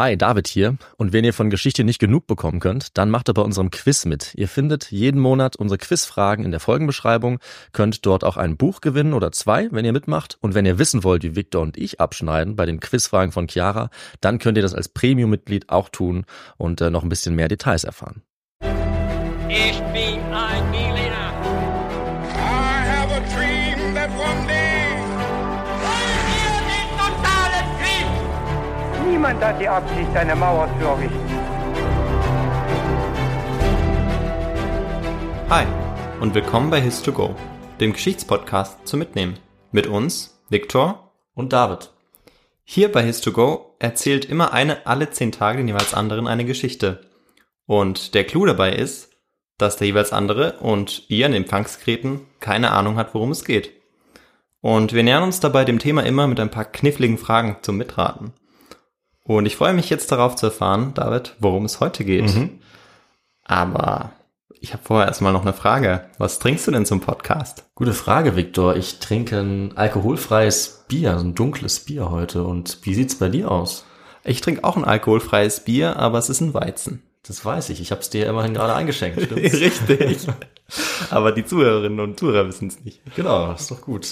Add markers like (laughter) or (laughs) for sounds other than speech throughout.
Hi, David hier. Und wenn ihr von Geschichte nicht genug bekommen könnt, dann macht ihr bei unserem Quiz mit. Ihr findet jeden Monat unsere Quizfragen in der Folgenbeschreibung, könnt dort auch ein Buch gewinnen oder zwei, wenn ihr mitmacht. Und wenn ihr wissen wollt, wie Victor und ich abschneiden bei den Quizfragen von Chiara, dann könnt ihr das als Premium-Mitglied auch tun und äh, noch ein bisschen mehr Details erfahren. Ich bin ein Niemand hat die Absicht, eine Mauer zu errichten. Hi und willkommen bei His2Go, dem Geschichtspodcast zum Mitnehmen. Mit uns, Viktor. Und David. Hier bei His2Go erzählt immer eine alle zehn Tage den jeweils anderen eine Geschichte. Und der Clou dabei ist, dass der jeweils andere und ihr in Empfangsgeräten keine Ahnung hat, worum es geht. Und wir nähern uns dabei dem Thema immer mit ein paar kniffligen Fragen zum Mitraten. Und ich freue mich jetzt darauf zu erfahren, David, worum es heute geht. Aber ich habe vorher erstmal noch eine Frage. Was trinkst du denn zum Podcast? Gute Frage, Victor. Ich trinke ein alkoholfreies Bier, so ein dunkles Bier heute. Und wie sieht's bei dir aus? Ich trinke auch ein alkoholfreies Bier, aber es ist ein Weizen. Das weiß ich. Ich habe es dir immerhin gerade eingeschenkt. (laughs) Stimmt's? Richtig. aber die Zuhörerinnen und Zuhörer wissen es nicht. genau, das ist doch gut.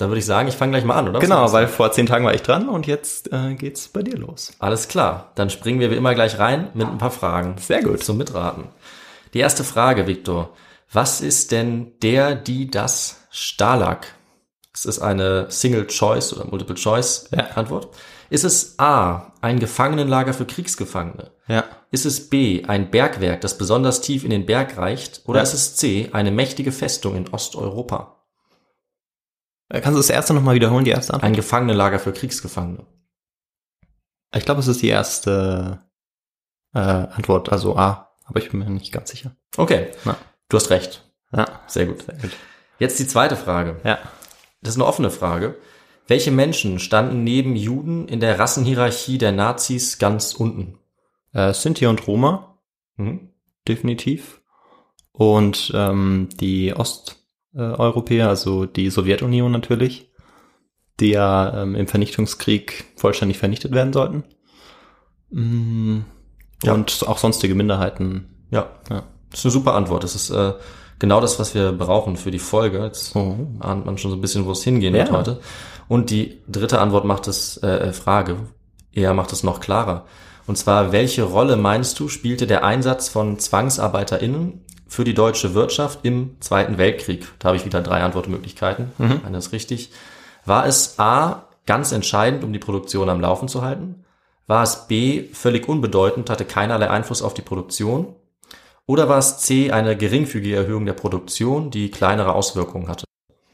Dann würde ich sagen, ich fange gleich mal an, oder? Was Genau, weil vor zehn Tagen war ich dran und jetzt äh, geht's bei dir los. Alles klar. Dann springen wir wie immer gleich rein mit ein paar Fragen. Sehr gut. Zum Mitraten. Die erste Frage, Victor. Was ist denn der, die, das Stalag? Es ist eine Single-Choice oder Multiple-Choice-Antwort. Ist es A, ein Gefangenenlager für Kriegsgefangene? Ja. Ist es B, ein Bergwerk, das besonders tief in den Berg reicht? Oder Ja. ist es C, eine mächtige Festung in Osteuropa? Äh, Kannst du das erste nochmal wiederholen, die erste Antwort? Ein Gefangenenlager für Kriegsgefangene. Ich glaube, es ist die erste äh, Antwort, also A, aber ich bin mir nicht ganz sicher. Okay, Na. du hast recht. Ja, Sehr gut. sehr gut. Jetzt die zweite Frage. Ja. Das ist eine offene Frage. Welche Menschen standen neben Juden in der Rassenhierarchie der Nazis ganz unten? Äh, Sinti und Roma, Mhm. definitiv. Und ähm, die Osteuropäer, also die Sowjetunion natürlich, die ja ähm, im Vernichtungskrieg vollständig vernichtet werden sollten. Mm, Ja. Und auch sonstige Minderheiten. Ja, Ja. das ist eine super Antwort. Das ist äh, genau das, was wir brauchen für die Folge. Jetzt Oh. ahnt man schon so ein bisschen, wo es hingehen Ja. wird heute. Und die dritte Antwort macht es, äh, äh, Frage, eher macht es noch klarer. Und zwar, welche Rolle meinst du, spielte der Einsatz von ZwangsarbeiterInnen für die deutsche Wirtschaft im Zweiten Weltkrieg? Da habe ich wieder drei Antwortmöglichkeiten. Eine ist richtig. War es A, ganz entscheidend, um die Produktion am Laufen zu halten? War es B, völlig unbedeutend, hatte keinerlei Einfluss auf die Produktion? Oder war es C, eine geringfügige Erhöhung der Produktion, die kleinere Auswirkungen hatte?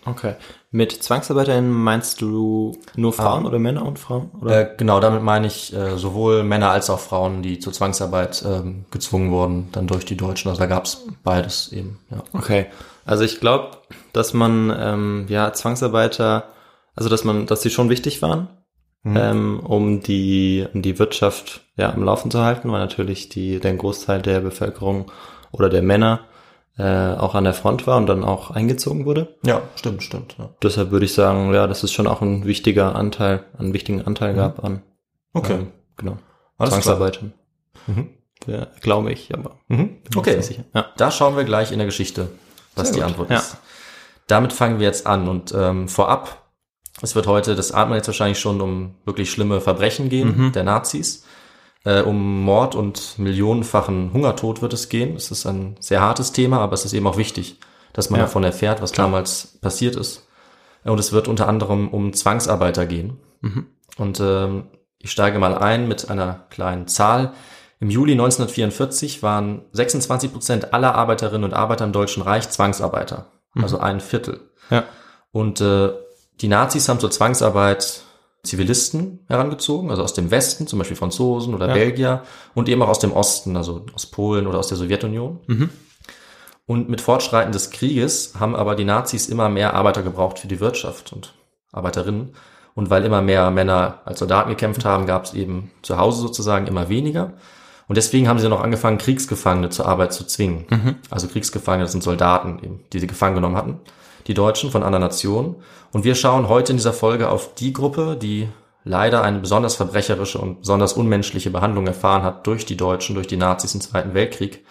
Okay. Mit ZwangsarbeiterInnen meinst du nur Frauen Ah. oder Männer und Frauen? Äh, genau, damit meine ich äh, sowohl Männer als auch Frauen, die zur Zwangsarbeit ähm, gezwungen wurden, dann durch die Deutschen. Also da gab es beides eben. Ja. Okay. Also ich glaube, dass man ähm, ja Zwangsarbeiter, also dass man, dass sie schon wichtig waren, ähm, um die um die Wirtschaft ja am Laufen zu halten, weil natürlich die der Großteil der Bevölkerung oder der Männer äh, auch an der Front war und dann auch eingezogen wurde. ja, stimmt, stimmt. Ja. Deshalb würde ich sagen, ja, dass es schon auch ein wichtiger Anteil, einen wichtigen Anteil gab an Okay. ähm, genau Alles klar. Zwangsarbeitern. Mhm. Ja, glaube ich, aber Mhm. Okay. Ja. da schauen wir gleich in der Geschichte, was Sehr die gut. Antwort Ja. ist. Damit fangen wir jetzt an und ähm, vorab, es wird heute, das ahnt man jetzt wahrscheinlich schon, um wirklich schlimme Verbrechen gehen Mhm. der Nazis. Äh, um Mord und millionenfachen Hungertod wird es gehen. Es ist ein sehr hartes Thema, aber es ist eben auch wichtig, dass man Ja. davon erfährt, was Klar. damals passiert ist. Und es wird unter anderem um Zwangsarbeiter gehen. Mhm. Und ähm, ich steige mal ein mit einer kleinen Zahl. Im Juli 1944 waren 26 Prozent aller Arbeiterinnen und Arbeiter im Deutschen Reich Zwangsarbeiter. Also ein Viertel. Ja. Und äh, die Nazis haben zur Zwangsarbeit Zivilisten herangezogen, also aus dem Westen, zum Beispiel Franzosen oder Ja. Belgier, und eben auch aus dem Osten, also aus Polen oder aus der Sowjetunion. Mhm. Und mit Fortschreiten des Krieges haben aber die Nazis immer mehr Arbeiter gebraucht für die Wirtschaft und Arbeiterinnen. Und weil immer mehr Männer als Soldaten gekämpft haben, gab es eben zu Hause sozusagen immer weniger. Und deswegen haben sie noch angefangen, Kriegsgefangene zur Arbeit zu zwingen. Also Kriegsgefangene, das sind Soldaten, eben, die sie gefangen genommen hatten, die Deutschen von anderen Nationen. Und wir schauen heute in dieser Folge auf die Gruppe, die leider eine besonders verbrecherische und besonders unmenschliche Behandlung erfahren hat durch die Deutschen, durch die Nazis im Zweiten Weltkrieg.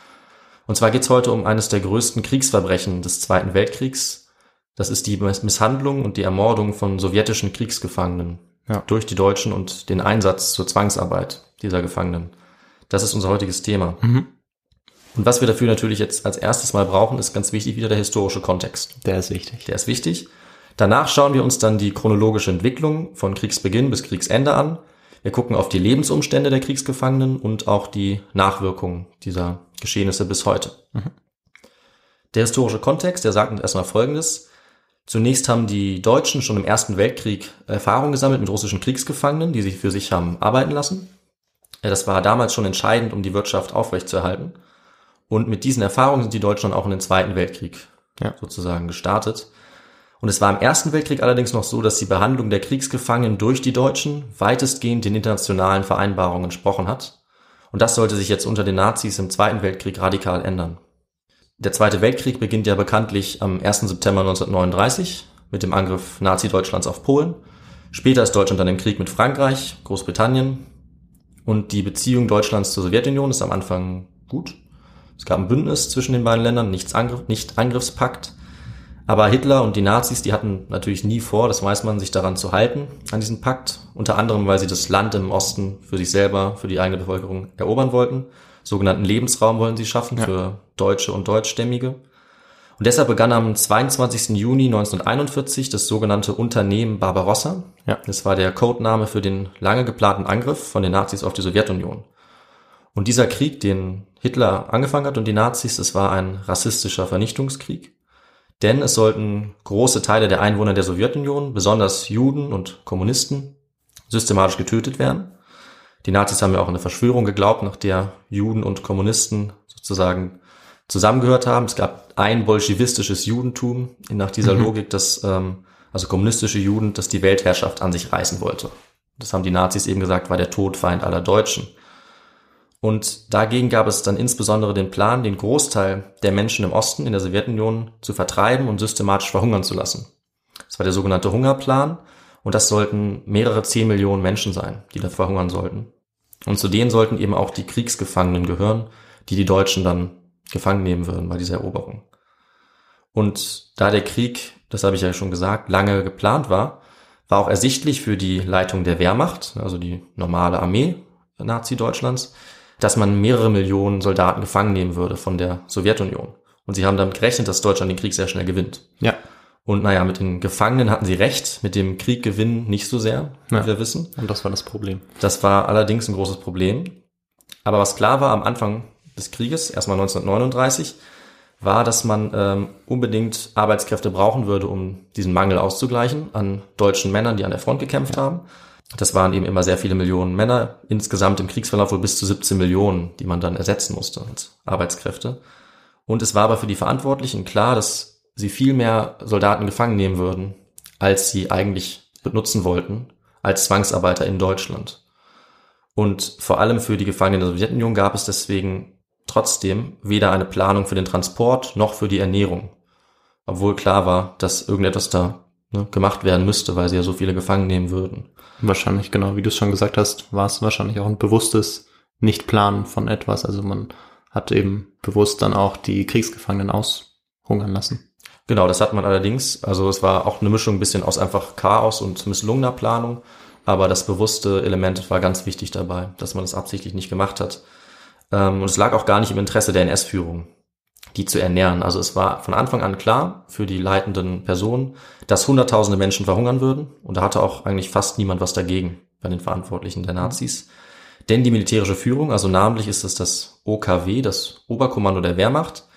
Und zwar geht es heute um eines der größten Kriegsverbrechen des Zweiten Weltkriegs. Das ist die Misshandlung und die Ermordung von sowjetischen Kriegsgefangenen Ja. durch die Deutschen und den Einsatz zur Zwangsarbeit dieser Gefangenen. Das ist unser heutiges Thema. Mhm. Und was wir dafür natürlich jetzt als erstes mal brauchen, ist ganz wichtig wieder der historische Kontext. Der ist wichtig. Der ist wichtig. Danach schauen wir uns dann die chronologische Entwicklung von Kriegsbeginn bis Kriegsende an. Wir gucken auf die Lebensumstände der Kriegsgefangenen und auch die Nachwirkungen dieser Geschehnisse bis heute. Der historische Kontext, der sagt uns erstmal Folgendes. Zunächst haben die Deutschen schon im Ersten Weltkrieg Erfahrung gesammelt mit russischen Kriegsgefangenen, die sich für sich haben arbeiten lassen. Das war damals schon entscheidend, um die Wirtschaft aufrechtzuerhalten. Und mit diesen Erfahrungen sind die Deutschen dann auch in den Zweiten Weltkrieg Ja. sozusagen gestartet. Und es war im Ersten Weltkrieg allerdings noch so, dass die Behandlung der Kriegsgefangenen durch die Deutschen weitestgehend den internationalen Vereinbarungen entsprochen hat. Und das sollte sich jetzt unter den Nazis im Zweiten Weltkrieg radikal ändern. Der Zweite Weltkrieg beginnt ja bekanntlich am 1. September 1939 mit dem Angriff Nazi-Deutschlands auf Polen. Später ist Deutschland dann im Krieg mit Frankreich, Großbritannien und die Beziehung Deutschlands zur Sowjetunion ist am Anfang gut. Es gab ein Bündnis zwischen den beiden Ländern, nichts Angriff, nicht Angriffspakt. Aber Hitler und die Nazis, die hatten natürlich nie vor, das weiß man, sich daran zu halten, an diesen Pakt. Unter anderem, weil sie das Land im Osten für sich selber, für die eigene Bevölkerung erobern wollten. Sogenannten Lebensraum wollen sie schaffen für Deutsche und Deutschstämmige. Und deshalb begann am 22. Juni 1941 das sogenannte Unternehmen Barbarossa. Ja. Das war der Codename für den lange geplanten Angriff von den Nazis auf die Sowjetunion. Und dieser Krieg, den Hitler angefangen hat und die Nazis, das war ein rassistischer Vernichtungskrieg. Denn es sollten große Teile der Einwohner der Sowjetunion, besonders Juden und Kommunisten, systematisch getötet werden. Die Nazis haben ja auch eine Verschwörung geglaubt, nach der Juden und Kommunisten sozusagen zusammengehört haben. Es gab ein bolschewistisches Judentum nach dieser Logik, dass ähm, also kommunistische Juden, dass die Weltherrschaft an sich reißen wollte. Das haben die Nazis eben gesagt, war der Todfeind aller Deutschen. Und dagegen gab es dann insbesondere den Plan, den Großteil der Menschen im Osten in der Sowjetunion zu vertreiben und systematisch verhungern zu lassen. Das war der sogenannte Hungerplan und das sollten mehrere zehn Millionen Menschen sein, die da verhungern sollten. Und zu denen sollten eben auch die Kriegsgefangenen gehören, die die Deutschen dann gefangen nehmen würden bei dieser Eroberung. Und da der Krieg, das habe ich ja schon gesagt, lange geplant war, war auch ersichtlich für die Leitung der Wehrmacht, also die normale Armee Nazi-Deutschlands, dass man mehrere Millionen Soldaten gefangen nehmen würde von der Sowjetunion. Und sie haben damit gerechnet, dass Deutschland den Krieg sehr schnell gewinnt. Ja. Und naja, mit den Gefangenen hatten sie recht, mit dem Krieg gewinnen nicht so sehr, wie Ja. wir wissen. Und das war das Problem. Das war allerdings ein großes Problem. Aber was klar war am Anfang des Krieges, erstmal 1939, war, dass man ähm, unbedingt Arbeitskräfte brauchen würde, um diesen Mangel auszugleichen an deutschen Männern, die an der Front gekämpft haben. Das waren eben immer sehr viele Millionen Männer, insgesamt im Kriegsverlauf wohl bis zu 17 Millionen, die man dann ersetzen musste als Arbeitskräfte. Und es war aber für die Verantwortlichen klar, dass sie viel mehr Soldaten gefangen nehmen würden, als sie eigentlich benutzen wollten, als Zwangsarbeiter in Deutschland. Und vor allem für die Gefangenen der Sowjetunion gab es deswegen trotzdem weder eine Planung für den Transport noch für die Ernährung. Obwohl klar war, dass irgendetwas da ne, gemacht werden müsste, weil sie ja so viele gefangen nehmen würden. Wahrscheinlich, genau, wie du es schon gesagt hast, war es wahrscheinlich auch ein bewusstes Nicht-Planen von etwas. Also man hat eben bewusst dann auch die Kriegsgefangenen aushungern lassen. Genau, das hat man allerdings. Also es war auch eine Mischung ein bisschen aus einfach Chaos und misslungener Planung. Aber das bewusste Element war ganz wichtig dabei, dass man das absichtlich nicht gemacht hat. Ähm, und es lag auch gar nicht im Interesse der NS-Führung, die zu ernähren. Also es war von Anfang an klar für die leitenden Personen, dass hunderttausende Menschen verhungern würden. Und da hatte auch eigentlich fast niemand was dagegen bei den Verantwortlichen der Nazis. Denn die militärische Führung, also namentlich ist es das OKW, das Oberkommando der Wehrmacht,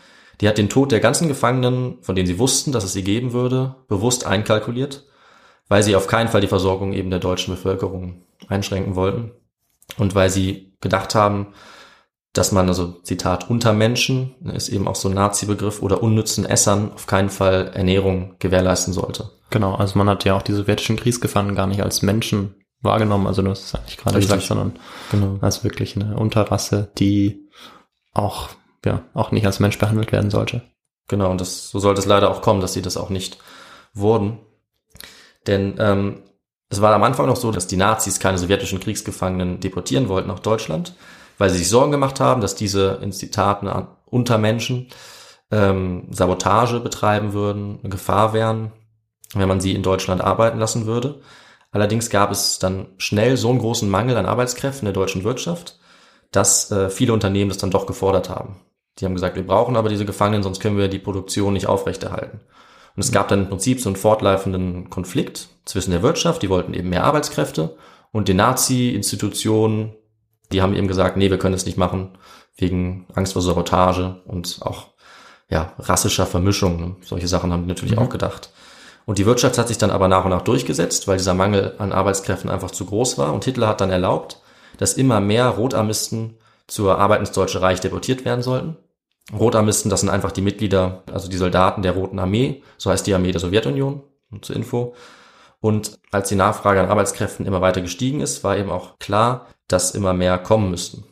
die hat den Tod der ganzen Gefangenen, von denen sie wussten, dass es sie geben würde, bewusst einkalkuliert, weil sie auf keinen Fall die Versorgung eben der deutschen Bevölkerung einschränken wollten und weil sie gedacht haben, dass man also Zitat unter Menschen ist eben auch so ein Nazi-Begriff oder unnützen Essern auf keinen Fall Ernährung gewährleisten sollte. Genau, also man hat ja auch die sowjetischen Kriegsgefangenen gar nicht als Menschen wahrgenommen, also du hast es eigentlich gerade Richtig. gesagt, sondern Genau. als wirklich eine Unterrasse, die auch, ja, auch nicht als Mensch behandelt werden sollte. Genau, und das, so sollte es leider auch kommen, dass sie das auch nicht wurden. Denn ähm, Es war am Anfang noch so, dass die Nazis keine sowjetischen Kriegsgefangenen deportieren wollten nach Deutschland, weil sie sich Sorgen gemacht haben, dass diese in Zitaten an Untermenschen ähm, Sabotage betreiben würden, eine Gefahr wären, wenn man sie in Deutschland arbeiten lassen würde. Allerdings gab es dann schnell so einen großen Mangel an Arbeitskräften der deutschen Wirtschaft, dass äh, viele Unternehmen das dann doch gefordert haben. Die haben gesagt, wir brauchen aber diese Gefangenen, sonst können wir die Produktion nicht aufrechterhalten. Und es gab dann im Prinzip so einen fortlaufenden Konflikt zwischen der Wirtschaft, die wollten eben mehr Arbeitskräfte, und den Nazi-Institutionen, die haben eben gesagt, nee, wir können es nicht machen, wegen Angst vor Sabotage und auch ja, rassischer Vermischung. Ne? Solche Sachen haben die natürlich Mhm. auch gedacht. Und die Wirtschaft hat sich dann aber nach und nach durchgesetzt, weil dieser Mangel an Arbeitskräften einfach zu groß war. Und Hitler hat dann erlaubt, dass immer mehr Rotarmisten zur Arbeit ins Deutsche Reich deportiert werden sollten. Rotarmisten, das sind einfach die Mitglieder, also die Soldaten der Roten Armee, so heißt die Armee der Sowjetunion, zur Info. Und als die Nachfrage an Arbeitskräften immer weiter gestiegen ist, war eben auch klar, dass immer mehr kommen müssten.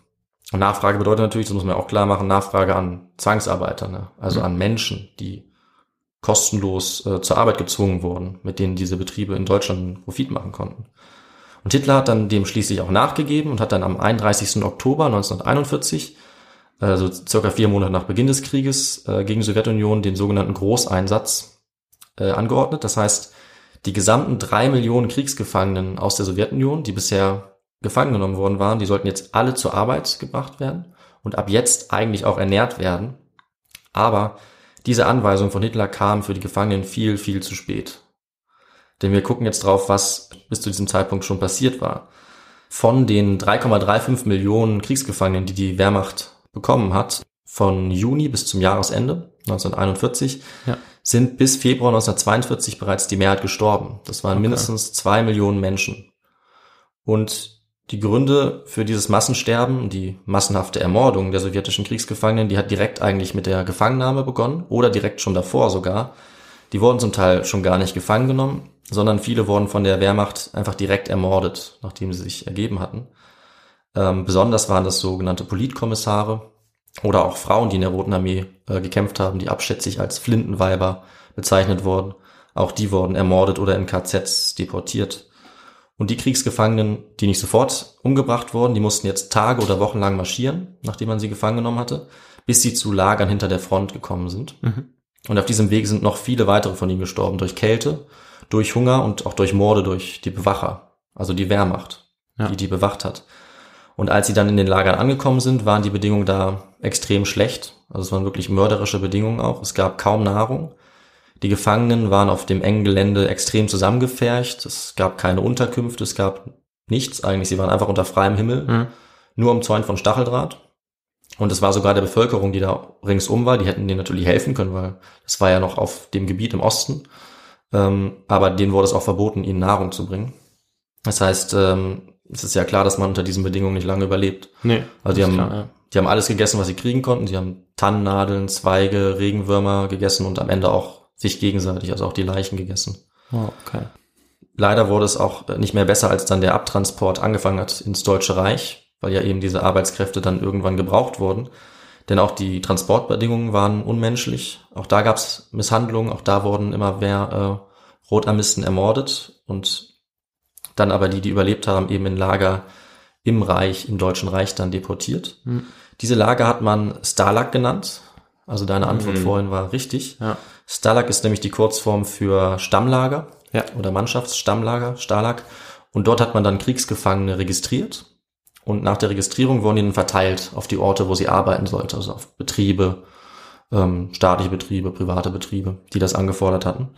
Und Nachfrage bedeutet natürlich, das muss man auch klar machen, Nachfrage an Zwangsarbeiter, ne? also an Menschen, die kostenlos äh, zur Arbeit gezwungen wurden, mit denen diese Betriebe in Deutschland Profit machen konnten. Und Hitler hat dann dem schließlich auch nachgegeben und hat dann am 31. Oktober 1941, also circa vier Monate nach Beginn des Krieges, äh, gegen die Sowjetunion den sogenannten Großeinsatz äh, angeordnet. Das heißt, die gesamten drei Millionen Kriegsgefangenen aus der Sowjetunion, die bisher gefangen genommen worden waren, die sollten jetzt alle zur Arbeit gebracht werden und ab jetzt eigentlich auch ernährt werden. Aber diese Anweisung von Hitler kam für die Gefangenen viel, viel zu spät. Denn wir gucken jetzt drauf, was bis zu diesem Zeitpunkt schon passiert war. Von den 3,35 Millionen Kriegsgefangenen, die die Wehrmacht bekommen hat, von Juni bis zum Jahresende 1941, Ja. sind bis Februar 1942 bereits die Mehrheit gestorben. Das waren mindestens zwei Millionen Menschen. Und die Gründe für dieses Massensterben, die massenhafte Ermordung der sowjetischen Kriegsgefangenen, die hat direkt eigentlich mit der Gefangennahme begonnen oder direkt schon davor sogar. Die wurden zum Teil schon gar nicht gefangen genommen, sondern viele wurden von der Wehrmacht einfach direkt ermordet, nachdem sie sich ergeben hatten. Ähm, besonders waren das sogenannte Politkommissare oder auch Frauen, die in der Roten Armee äh, gekämpft haben, die abschätzig als Flintenweiber bezeichnet wurden. Auch die wurden ermordet oder in KZs deportiert. Und die Kriegsgefangenen, die nicht sofort umgebracht wurden, die mussten jetzt Tage oder Wochen lang marschieren, nachdem man sie gefangen genommen hatte, bis sie zu Lagern hinter der Front gekommen sind. Mhm. Und auf diesem Weg sind noch viele weitere von ihnen gestorben, durch Kälte, durch Hunger und auch durch Morde durch die Bewacher, also die Wehrmacht, Ja. die die bewacht hat. Und als sie dann in den Lagern angekommen sind, waren die Bedingungen da extrem schlecht. Also es waren wirklich mörderische Bedingungen auch. Es gab kaum Nahrung. Die Gefangenen waren auf dem engen Gelände extrem zusammengefercht. Es gab keine Unterkünfte, es gab nichts eigentlich. Sie waren einfach unter freiem Himmel, Mhm. nur umzäunt von Stacheldraht. Und es war sogar der Bevölkerung, die da ringsum war, die hätten denen natürlich helfen können, weil es war ja noch auf dem Gebiet im Osten. Ähm, aber denen wurde es auch verboten, ihnen Nahrung zu bringen. Das heißt, ähm, es ist ja klar, dass man unter diesen Bedingungen nicht lange überlebt. Nee. Also die haben, klar, ja. die haben alles gegessen, was sie kriegen konnten. Sie haben Tannennadeln, Zweige, Regenwürmer gegessen und am Ende auch sich gegenseitig, also auch die Leichen gegessen. Oh, okay. Leider wurde es auch nicht mehr besser, als dann der Abtransport angefangen hat ins Deutsche Reich, weil ja eben diese Arbeitskräfte dann irgendwann gebraucht wurden. Denn auch die Transportbedingungen waren unmenschlich. Auch da gab es Misshandlungen, auch da wurden immer mehr äh, Rotarmisten ermordet und dann aber die, die überlebt haben, eben in Lager im Reich, im Deutschen Reich dann deportiert. Hm. Diese Lager hat man Stalag genannt. Also deine Antwort Mhm. vorhin war richtig. Ja. Stalag ist nämlich die Kurzform für Stammlager Ja. oder Mannschaftsstammlager, Stalag. Und dort hat man dann Kriegsgefangene registriert. Und nach der Registrierung wurden die dann verteilt auf die Orte, wo sie arbeiten sollte, also auf Betriebe, ähm, staatliche Betriebe, private Betriebe, die das angefordert hatten.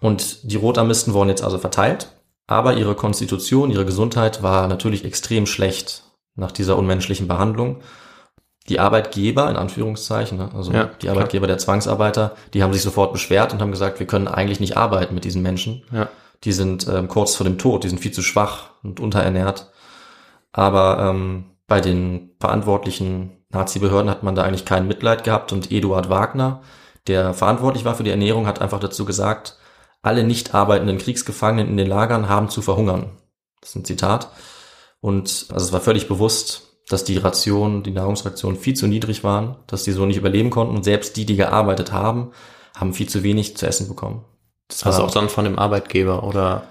Und die Rotarmisten wurden jetzt also verteilt, aber ihre Konstitution, ihre Gesundheit war natürlich extrem schlecht nach dieser unmenschlichen Behandlung. Die Arbeitgeber, in Anführungszeichen, ne, also Ja, die klar. Arbeitgeber der Zwangsarbeiter, die haben sich sofort beschwert und haben gesagt, wir können eigentlich nicht arbeiten mit diesen Menschen. Ja. Die sind ähm, kurz vor dem Tod, die sind viel zu schwach und unterernährt. Aber ähm, bei den verantwortlichen Nazi-Behörden hat man da eigentlich kein Mitleid gehabt und Eduard Wagner, der verantwortlich war für die Ernährung, hat einfach dazu gesagt, alle nicht arbeitenden Kriegsgefangenen in den Lagern haben zu verhungern. Das ist ein Zitat. Und also es war völlig bewusst, dass die Rationen, die Nahrungsrationen viel zu niedrig waren, dass die so nicht überleben konnten. Und selbst die, die gearbeitet haben, haben viel zu wenig zu essen bekommen. Das Also war- auch dann von dem Arbeitgeber oder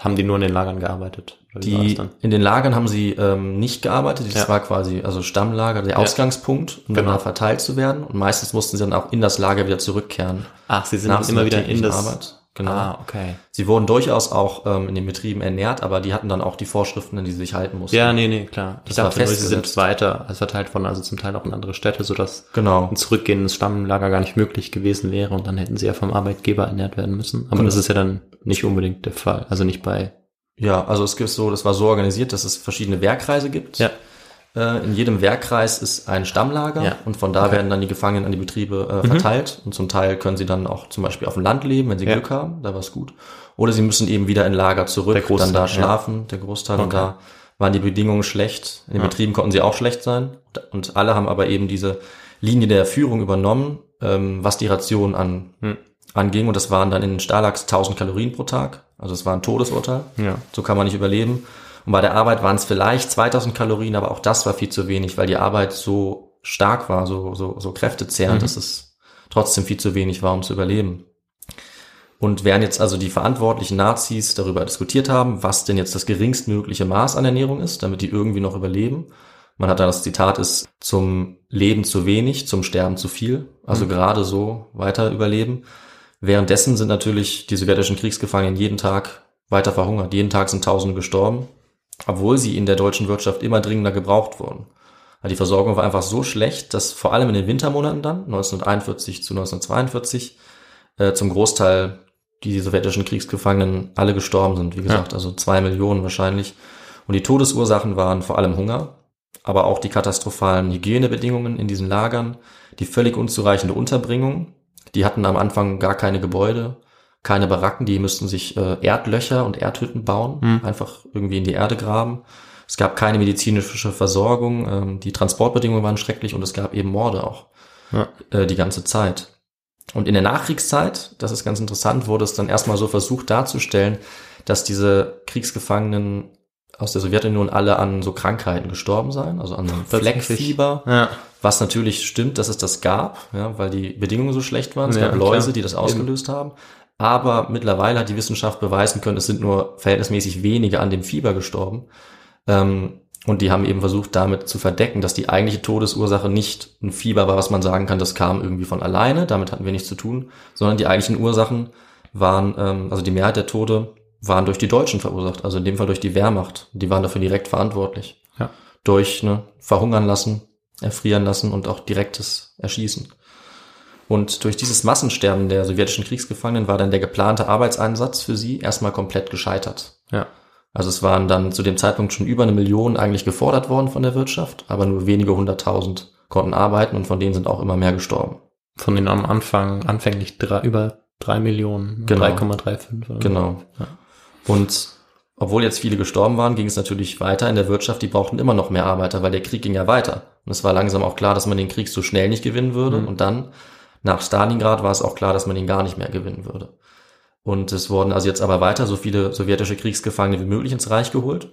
haben die nur in den Lagern gearbeitet? Die, dann? in den Lagern haben sie ähm, nicht gearbeitet. Das Ja. war quasi also Stammlager, der Ausgangspunkt, um dann Genau. da verteilt zu werden. Und meistens mussten sie dann auch in das Lager wieder zurückkehren. Ach, sie sind dann immer wieder in das. Arbeit. Genau. Ah, okay. Sie wurden durchaus auch ähm, in den Betrieben ernährt, aber die hatten dann auch die Vorschriften, an die sie sich halten mussten. Ja, nee, nee, klar. Ich war dachte nur, sie sind weiter als verteilt worden, also zum Teil auch in andere Städte, sodass Genau. ein Zurückgehen ins Stammlager gar nicht möglich gewesen wäre und dann hätten sie ja vom Arbeitgeber ernährt werden müssen. Aber Genau. das ist ja dann nicht unbedingt der Fall. Also nicht bei. Ja, also es gibt so, das war so organisiert, dass es verschiedene Wehrkreise gibt. Ja. Äh, in jedem Wehrkreis ist ein Stammlager Ja. und von da werden dann die Gefangenen an die Betriebe äh, verteilt und zum Teil können sie dann auch zum Beispiel auf dem Land leben, wenn sie Ja. Glück haben, da war es gut. Oder sie müssen eben wieder in Lager zurück, Der Großteil, dann da ja. schlafen, der Großteil und Okay. da waren die Bedingungen schlecht. In den Ja. Betrieben konnten sie auch schlecht sein und alle haben aber eben diese Linie der Führung übernommen, ähm, was die Ration an, Hm. anging und das waren dann in den Stalags 1000 Kalorien pro Tag, also es war ein Todesurteil. Ja. So kann man nicht überleben. Und bei der Arbeit waren es vielleicht 2000 Kalorien, aber auch das war viel zu wenig, weil die Arbeit so stark war, so, so, so kräftezehrend, dass es trotzdem viel zu wenig war, um zu überleben. Und während jetzt also die verantwortlichen Nazis darüber diskutiert haben, was denn jetzt das geringstmögliche Maß an Ernährung ist, damit die irgendwie noch überleben. Man hat da das Zitat ist zum Leben zu wenig, zum Sterben zu viel. Also gerade so weiter überleben. Währenddessen sind natürlich die sowjetischen Kriegsgefangenen jeden Tag weiter verhungert. Jeden Tag sind Tausende gestorben, obwohl sie in der deutschen Wirtschaft immer dringender gebraucht wurden. Die Versorgung war einfach so schlecht, dass vor allem in den Wintermonaten dann, 1941 zu 1942, äh, zum Großteil die sowjetischen Kriegsgefangenen alle gestorben sind. Wie gesagt, also zwei Millionen wahrscheinlich. Und die Todesursachen waren vor allem Hunger, aber auch die katastrophalen Hygienebedingungen in diesen Lagern, die völlig unzureichende Unterbringung. Die hatten am Anfang gar keine Gebäude, keine Baracken, die müssten sich äh, Erdlöcher und Erdhütten bauen, einfach irgendwie in die Erde graben. Es gab keine medizinische Versorgung, ähm, die Transportbedingungen waren schrecklich und es gab eben Morde auch Ja. äh, die ganze Zeit. Und in der Nachkriegszeit, das ist ganz interessant, wurde es dann erstmal so versucht darzustellen, dass diese Kriegsgefangenen aus der Sowjetunion alle an so Krankheiten gestorben seien, also an so einem. Fleckfieber, Ja. was natürlich stimmt, dass es das gab, ja, weil die Bedingungen so schlecht waren. Es Ja, gab Läuse, klar. die das ausgelöst haben. Aber mittlerweile hat die Wissenschaft beweisen können, es sind nur verhältnismäßig wenige an dem Fieber gestorben. Ähm, und die haben eben versucht, damit zu verdecken, dass die eigentliche Todesursache nicht ein Fieber war, was man sagen kann, das kam irgendwie von alleine, damit hatten wir nichts zu tun, sondern die eigentlichen Ursachen waren, ähm, also die Mehrheit der Tode waren durch die Deutschen verursacht, also in dem Fall durch die Wehrmacht. Die waren dafür direkt verantwortlich. Ja. Durch ne, verhungern lassen, erfrieren lassen und auch direktes Erschießen. Und durch dieses Massensterben der sowjetischen Kriegsgefangenen war dann der geplante Arbeitseinsatz für sie erstmal komplett gescheitert. Ja. Also es waren dann zu dem Zeitpunkt schon über eine Million eigentlich gefordert worden von der Wirtschaft, aber nur wenige hunderttausend konnten arbeiten und von denen sind auch immer mehr gestorben. Von den am Anfang anfänglich drei, über drei Millionen, Genau. 3,35 oder so. Genau. Und obwohl jetzt viele gestorben waren, ging es natürlich weiter in der Wirtschaft. Die brauchten immer noch mehr Arbeiter, weil der Krieg ging ja weiter. Und es war langsam auch klar, dass man den Krieg so schnell nicht gewinnen würde. Und dann, nach Stalingrad, war es auch klar, dass man ihn gar nicht mehr gewinnen würde. Und es wurden also jetzt aber weiter so viele sowjetische Kriegsgefangene wie möglich ins Reich geholt.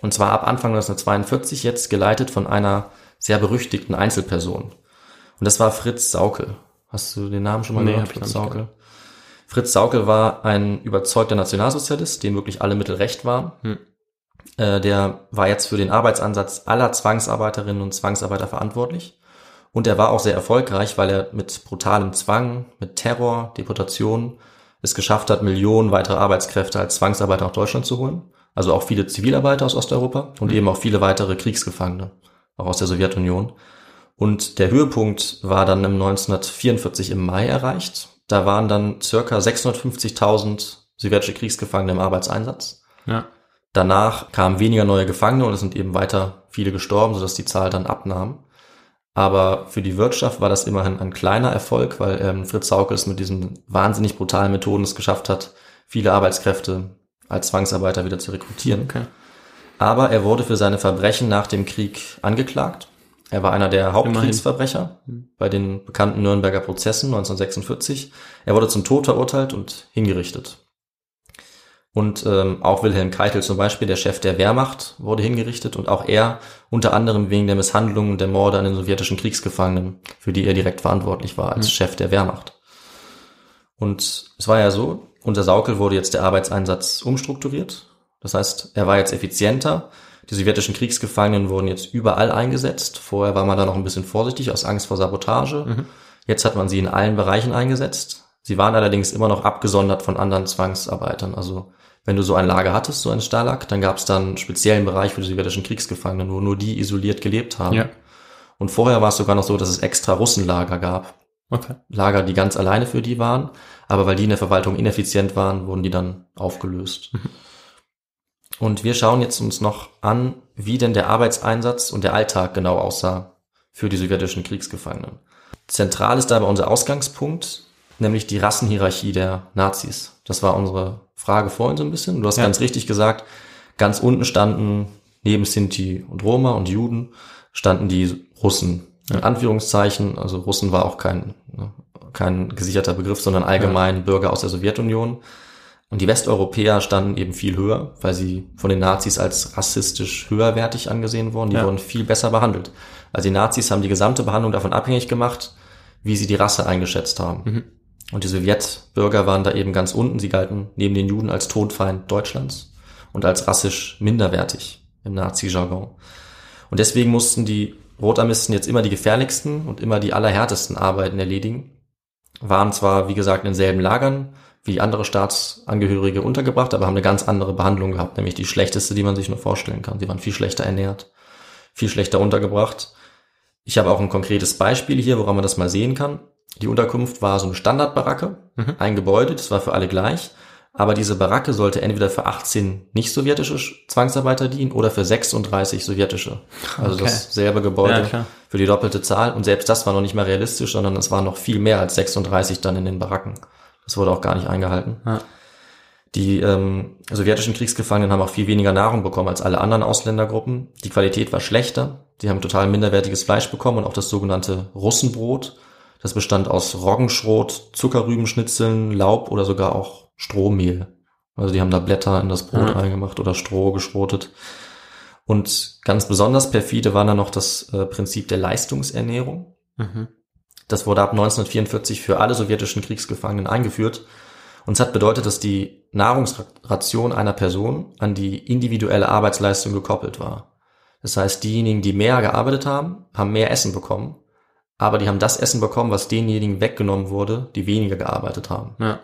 Und zwar ab Anfang 1942 jetzt geleitet von einer sehr berüchtigten Einzelperson. Und das war Fritz Saukel. Hast du den Namen schon mal Nee, gehört? Fritz Saukel. Fritz Saukel war ein überzeugter Nationalsozialist, dem wirklich alle Mittel recht waren. Hm. Äh, der war jetzt für den Arbeitsansatz aller Zwangsarbeiterinnen und Zwangsarbeiter verantwortlich. Und er war auch sehr erfolgreich, weil er mit brutalem Zwang, mit Terror, Deportation es geschafft hat, Millionen weitere Arbeitskräfte als Zwangsarbeiter nach Deutschland zu holen. Also auch viele Zivilarbeiter aus Osteuropa und eben auch viele weitere Kriegsgefangene, auch aus der Sowjetunion. Und der Höhepunkt war dann im 1944 im Mai erreicht. Da waren dann circa 650.000 sowjetische Kriegsgefangene im Arbeitseinsatz. Ja. Danach kamen weniger neue Gefangene und es sind eben weiter viele gestorben, sodass die Zahl dann abnahm. Aber für die Wirtschaft war das immerhin ein kleiner Erfolg, weil ähm, Fritz Saukel es mit diesen wahnsinnig brutalen Methoden es geschafft hat, viele Arbeitskräfte als Zwangsarbeiter wieder zu rekrutieren. Okay. Aber er wurde für seine Verbrechen nach dem Krieg angeklagt. Er war einer der Hauptkriegsverbrecher bei den bekannten Nürnberger Prozessen 1946. Er wurde zum Tod verurteilt und hingerichtet. Und ähm, auch Wilhelm Keitel zum Beispiel, der Chef der Wehrmacht, wurde hingerichtet und auch er unter anderem wegen der Misshandlungen und der Morde an den sowjetischen Kriegsgefangenen, für die er direkt verantwortlich war als Chef der Wehrmacht. Und es war ja so, Unter Saukel wurde jetzt der Arbeitseinsatz umstrukturiert. Das heißt, er war jetzt effizienter. Die sowjetischen Kriegsgefangenen wurden jetzt überall eingesetzt. Vorher war man da noch ein bisschen vorsichtig aus Angst vor Sabotage. Jetzt hat man sie in allen Bereichen eingesetzt. Sie waren allerdings immer noch abgesondert von anderen Zwangsarbeitern. Also wenn du so ein Lager hattest, so ein Stalag, dann gab es dann einen speziellen Bereich für die sowjetischen Kriegsgefangenen, wo nur die isoliert gelebt haben. Ja. Und vorher war es sogar noch so, dass es extra Russenlager gab. Okay. Lager, die ganz alleine für die waren, aber weil die in der Verwaltung ineffizient waren, wurden die dann aufgelöst. Und wir schauen jetzt uns noch an, wie denn der Arbeitseinsatz und der Alltag genau aussah für die sowjetischen Kriegsgefangenen. Zentral ist dabei unser Ausgangspunkt, nämlich die Rassenhierarchie der Nazis. Das war unsere Frage vorhin so ein bisschen. Du hast Ja. ganz richtig gesagt, ganz unten standen neben Sinti und Roma und Juden standen die Russen. In Anführungszeichen, also Russen war auch kein, ne, kein gesicherter Begriff, sondern allgemein Bürger aus der Sowjetunion. Und die Westeuropäer standen eben viel höher, weil sie von den Nazis als rassistisch höherwertig angesehen wurden. Die Ja. wurden viel besser behandelt. Also die Nazis haben die gesamte Behandlung davon abhängig gemacht, wie sie die Rasse eingeschätzt haben. Und die Sowjetbürger waren da eben ganz unten. Sie galten neben den Juden als Todfeind Deutschlands und als rassisch minderwertig im Nazi-Jargon. Und deswegen mussten die Rotarmisten jetzt immer die gefährlichsten und immer die allerhärtesten Arbeiten erledigen. Waren zwar, wie gesagt, in denselben Lagern wie andere Staatsangehörige untergebracht, aber haben eine ganz andere Behandlung gehabt, nämlich die schlechteste, die man sich nur vorstellen kann. Sie waren viel schlechter ernährt, viel schlechter untergebracht. Ich habe auch ein konkretes Beispiel hier, woran man das mal sehen kann. Die Unterkunft war so eine Standardbaracke, ein Gebäude, das war für alle gleich. Aber diese Baracke sollte entweder für 18 nicht-sowjetische Zwangsarbeiter dienen oder für 36 sowjetische. Also Okay. dasselbe Gebäude Ja, für die doppelte Zahl. Und selbst das war noch nicht mal realistisch, sondern es waren noch viel mehr als 36 dann in den Baracken. Das wurde auch gar nicht eingehalten. Ja. Die ähm, sowjetischen Kriegsgefangenen haben auch viel weniger Nahrung bekommen als alle anderen Ausländergruppen. Die Qualität war schlechter. Die haben total minderwertiges Fleisch bekommen und auch das sogenannte Russenbrot. Das bestand aus Roggenschrot, Zuckerrübenschnitzeln, Laub oder sogar auch Strohmehl. Also die haben da Blätter in das Brot Ja. reingemacht oder Stroh geschrotet. Und ganz besonders perfide war dann noch das äh, Prinzip der Leistungsernährung. Mhm. Das wurde ab 1944 für alle sowjetischen Kriegsgefangenen eingeführt. Und es hat bedeutet, dass die Nahrungsration einer Person an die individuelle Arbeitsleistung gekoppelt war. Das heißt, diejenigen, die mehr gearbeitet haben, haben mehr Essen bekommen. Aber die haben das Essen bekommen, was denjenigen weggenommen wurde, die weniger gearbeitet haben. Ja.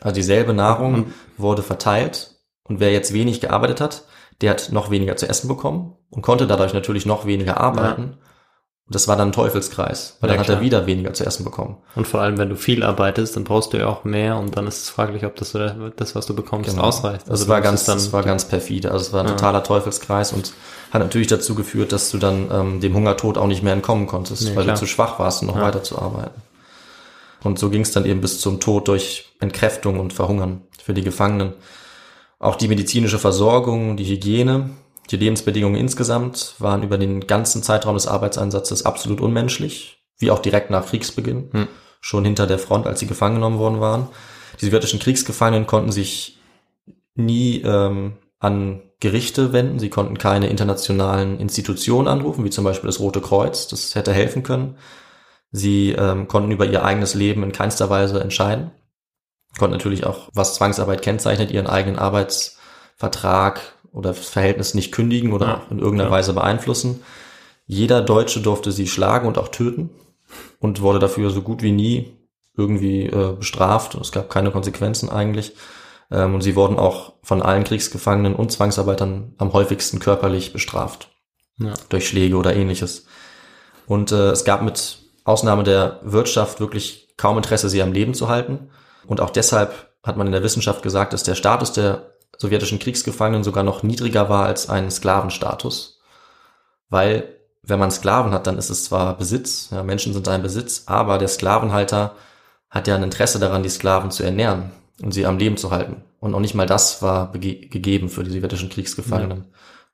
Also dieselbe Nahrung Und- wurde verteilt. Und wer jetzt wenig gearbeitet hat, der hat noch weniger zu essen bekommen und konnte dadurch natürlich noch weniger arbeiten. Und das war dann ein Teufelskreis, weil Ja, dann hat klar. er wieder weniger zu essen bekommen. Und vor allem, wenn du viel arbeitest, dann brauchst du ja auch mehr und dann ist es fraglich, ob das, das was du bekommst, Genau. ausreicht. Das du war ganz, es dann, das war ganz perfide. Also es war ein Ja. totaler Teufelskreis und hat natürlich dazu geführt, dass du dann ähm, dem Hungertod auch nicht mehr entkommen konntest, Nee, weil klar. du zu schwach warst, um noch Ja. weiterzuarbeiten. Und so ging es dann eben bis zum Tod durch Entkräftung und Verhungern für die Gefangenen. Auch die medizinische Versorgung, die Hygiene, die Lebensbedingungen insgesamt waren über den ganzen Zeitraum des Arbeitseinsatzes absolut unmenschlich, wie auch direkt nach Kriegsbeginn, Hm. schon hinter der Front, als sie gefangen genommen worden waren. Die sowjetischen Kriegsgefangenen konnten sich nie ähm, an Gerichte wenden. Sie konnten keine internationalen Institutionen anrufen, wie zum Beispiel das Rote Kreuz. Das hätte helfen können. Sie ähm, konnten über ihr eigenes Leben in keinster Weise entscheiden. Konnten natürlich auch, was Zwangsarbeit kennzeichnet, ihren eigenen Arbeitsvertrag oder das Verhältnis nicht kündigen oder Ja, in irgendeiner klar. Weise beeinflussen. Jeder Deutsche durfte sie schlagen und auch töten und wurde dafür so gut wie nie irgendwie äh, bestraft. Es gab keine Konsequenzen eigentlich. Ähm, und sie wurden auch von allen Kriegsgefangenen und Zwangsarbeitern am häufigsten körperlich bestraft. Ja. Durch Schläge oder ähnliches. Und äh, es gab mit Ausnahme der Wirtschaft wirklich kaum Interesse, sie am Leben zu halten. Und auch deshalb hat man in der Wissenschaft gesagt, dass der Status der sowjetischen Kriegsgefangenen sogar noch niedriger war als ein Sklavenstatus. Weil, wenn man Sklaven hat, dann ist es zwar Besitz, ja, Menschen sind ein Besitz, aber der Sklavenhalter hat ja ein Interesse daran, die Sklaven zu ernähren und sie am Leben zu halten. Und auch nicht mal das war gegeben für die sowjetischen Kriegsgefangenen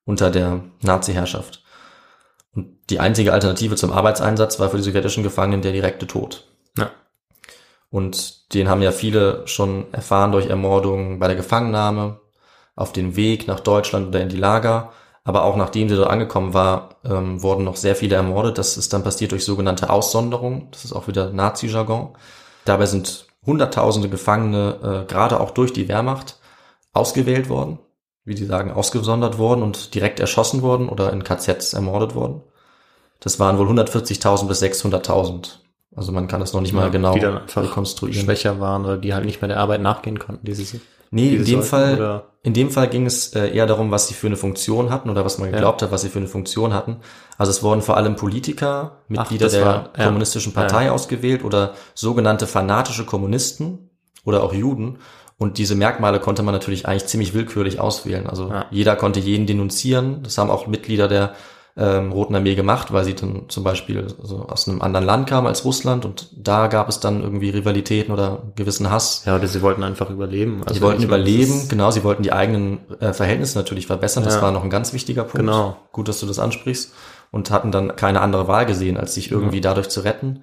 unter der Nazi-Herrschaft. Und die einzige Alternative zum Arbeitseinsatz war für die sowjetischen Gefangenen der direkte Tod. Ja. Und den haben ja viele schon erfahren durch Ermordungen bei der Gefangennahme, auf dem Weg nach Deutschland oder in die Lager. Aber auch nachdem sie dort angekommen war, ähm, wurden noch sehr viele ermordet. Das ist dann passiert durch sogenannte Aussonderung. Das ist auch wieder Nazi-Jargon. Dabei sind hunderttausende Gefangene, äh, gerade auch durch die Wehrmacht, ausgewählt worden, wie die sagen, ausgesondert worden und direkt erschossen worden oder in KZs ermordet worden. Das waren wohl 140.000 bis 600.000. Also man kann das noch nicht mal genau die dann einfach rekonstruieren. schwächer waren oder die halt nicht mehr der Arbeit nachgehen konnten, die sie Nee, in dem sollten, Fall, oder? in dem Fall ging es äh, eher darum, was sie für eine Funktion hatten oder was man geglaubt hat, was sie für eine Funktion hatten. Also es wurden vor allem Politiker, Mitglieder das der war- ja. kommunistischen Partei Ja. ausgewählt oder sogenannte fanatische Kommunisten oder auch Juden. Und diese Merkmale konnte man natürlich eigentlich ziemlich willkürlich auswählen. Also Ja. jeder konnte jeden denunzieren. Das haben auch Mitglieder der ähm, Roten Armee gemacht, weil sie dann zum Beispiel so aus einem anderen Land kamen als Russland und da gab es dann irgendwie Rivalitäten oder gewissen Hass. Ja, oder sie wollten einfach überleben. Also Sie wollten überleben, genau, sie wollten die eigenen äh, Verhältnisse natürlich verbessern. Das Ja. war noch ein ganz wichtiger Punkt. Genau. Gut, dass du das ansprichst. Und hatten dann keine andere Wahl gesehen, als sich irgendwie dadurch zu retten.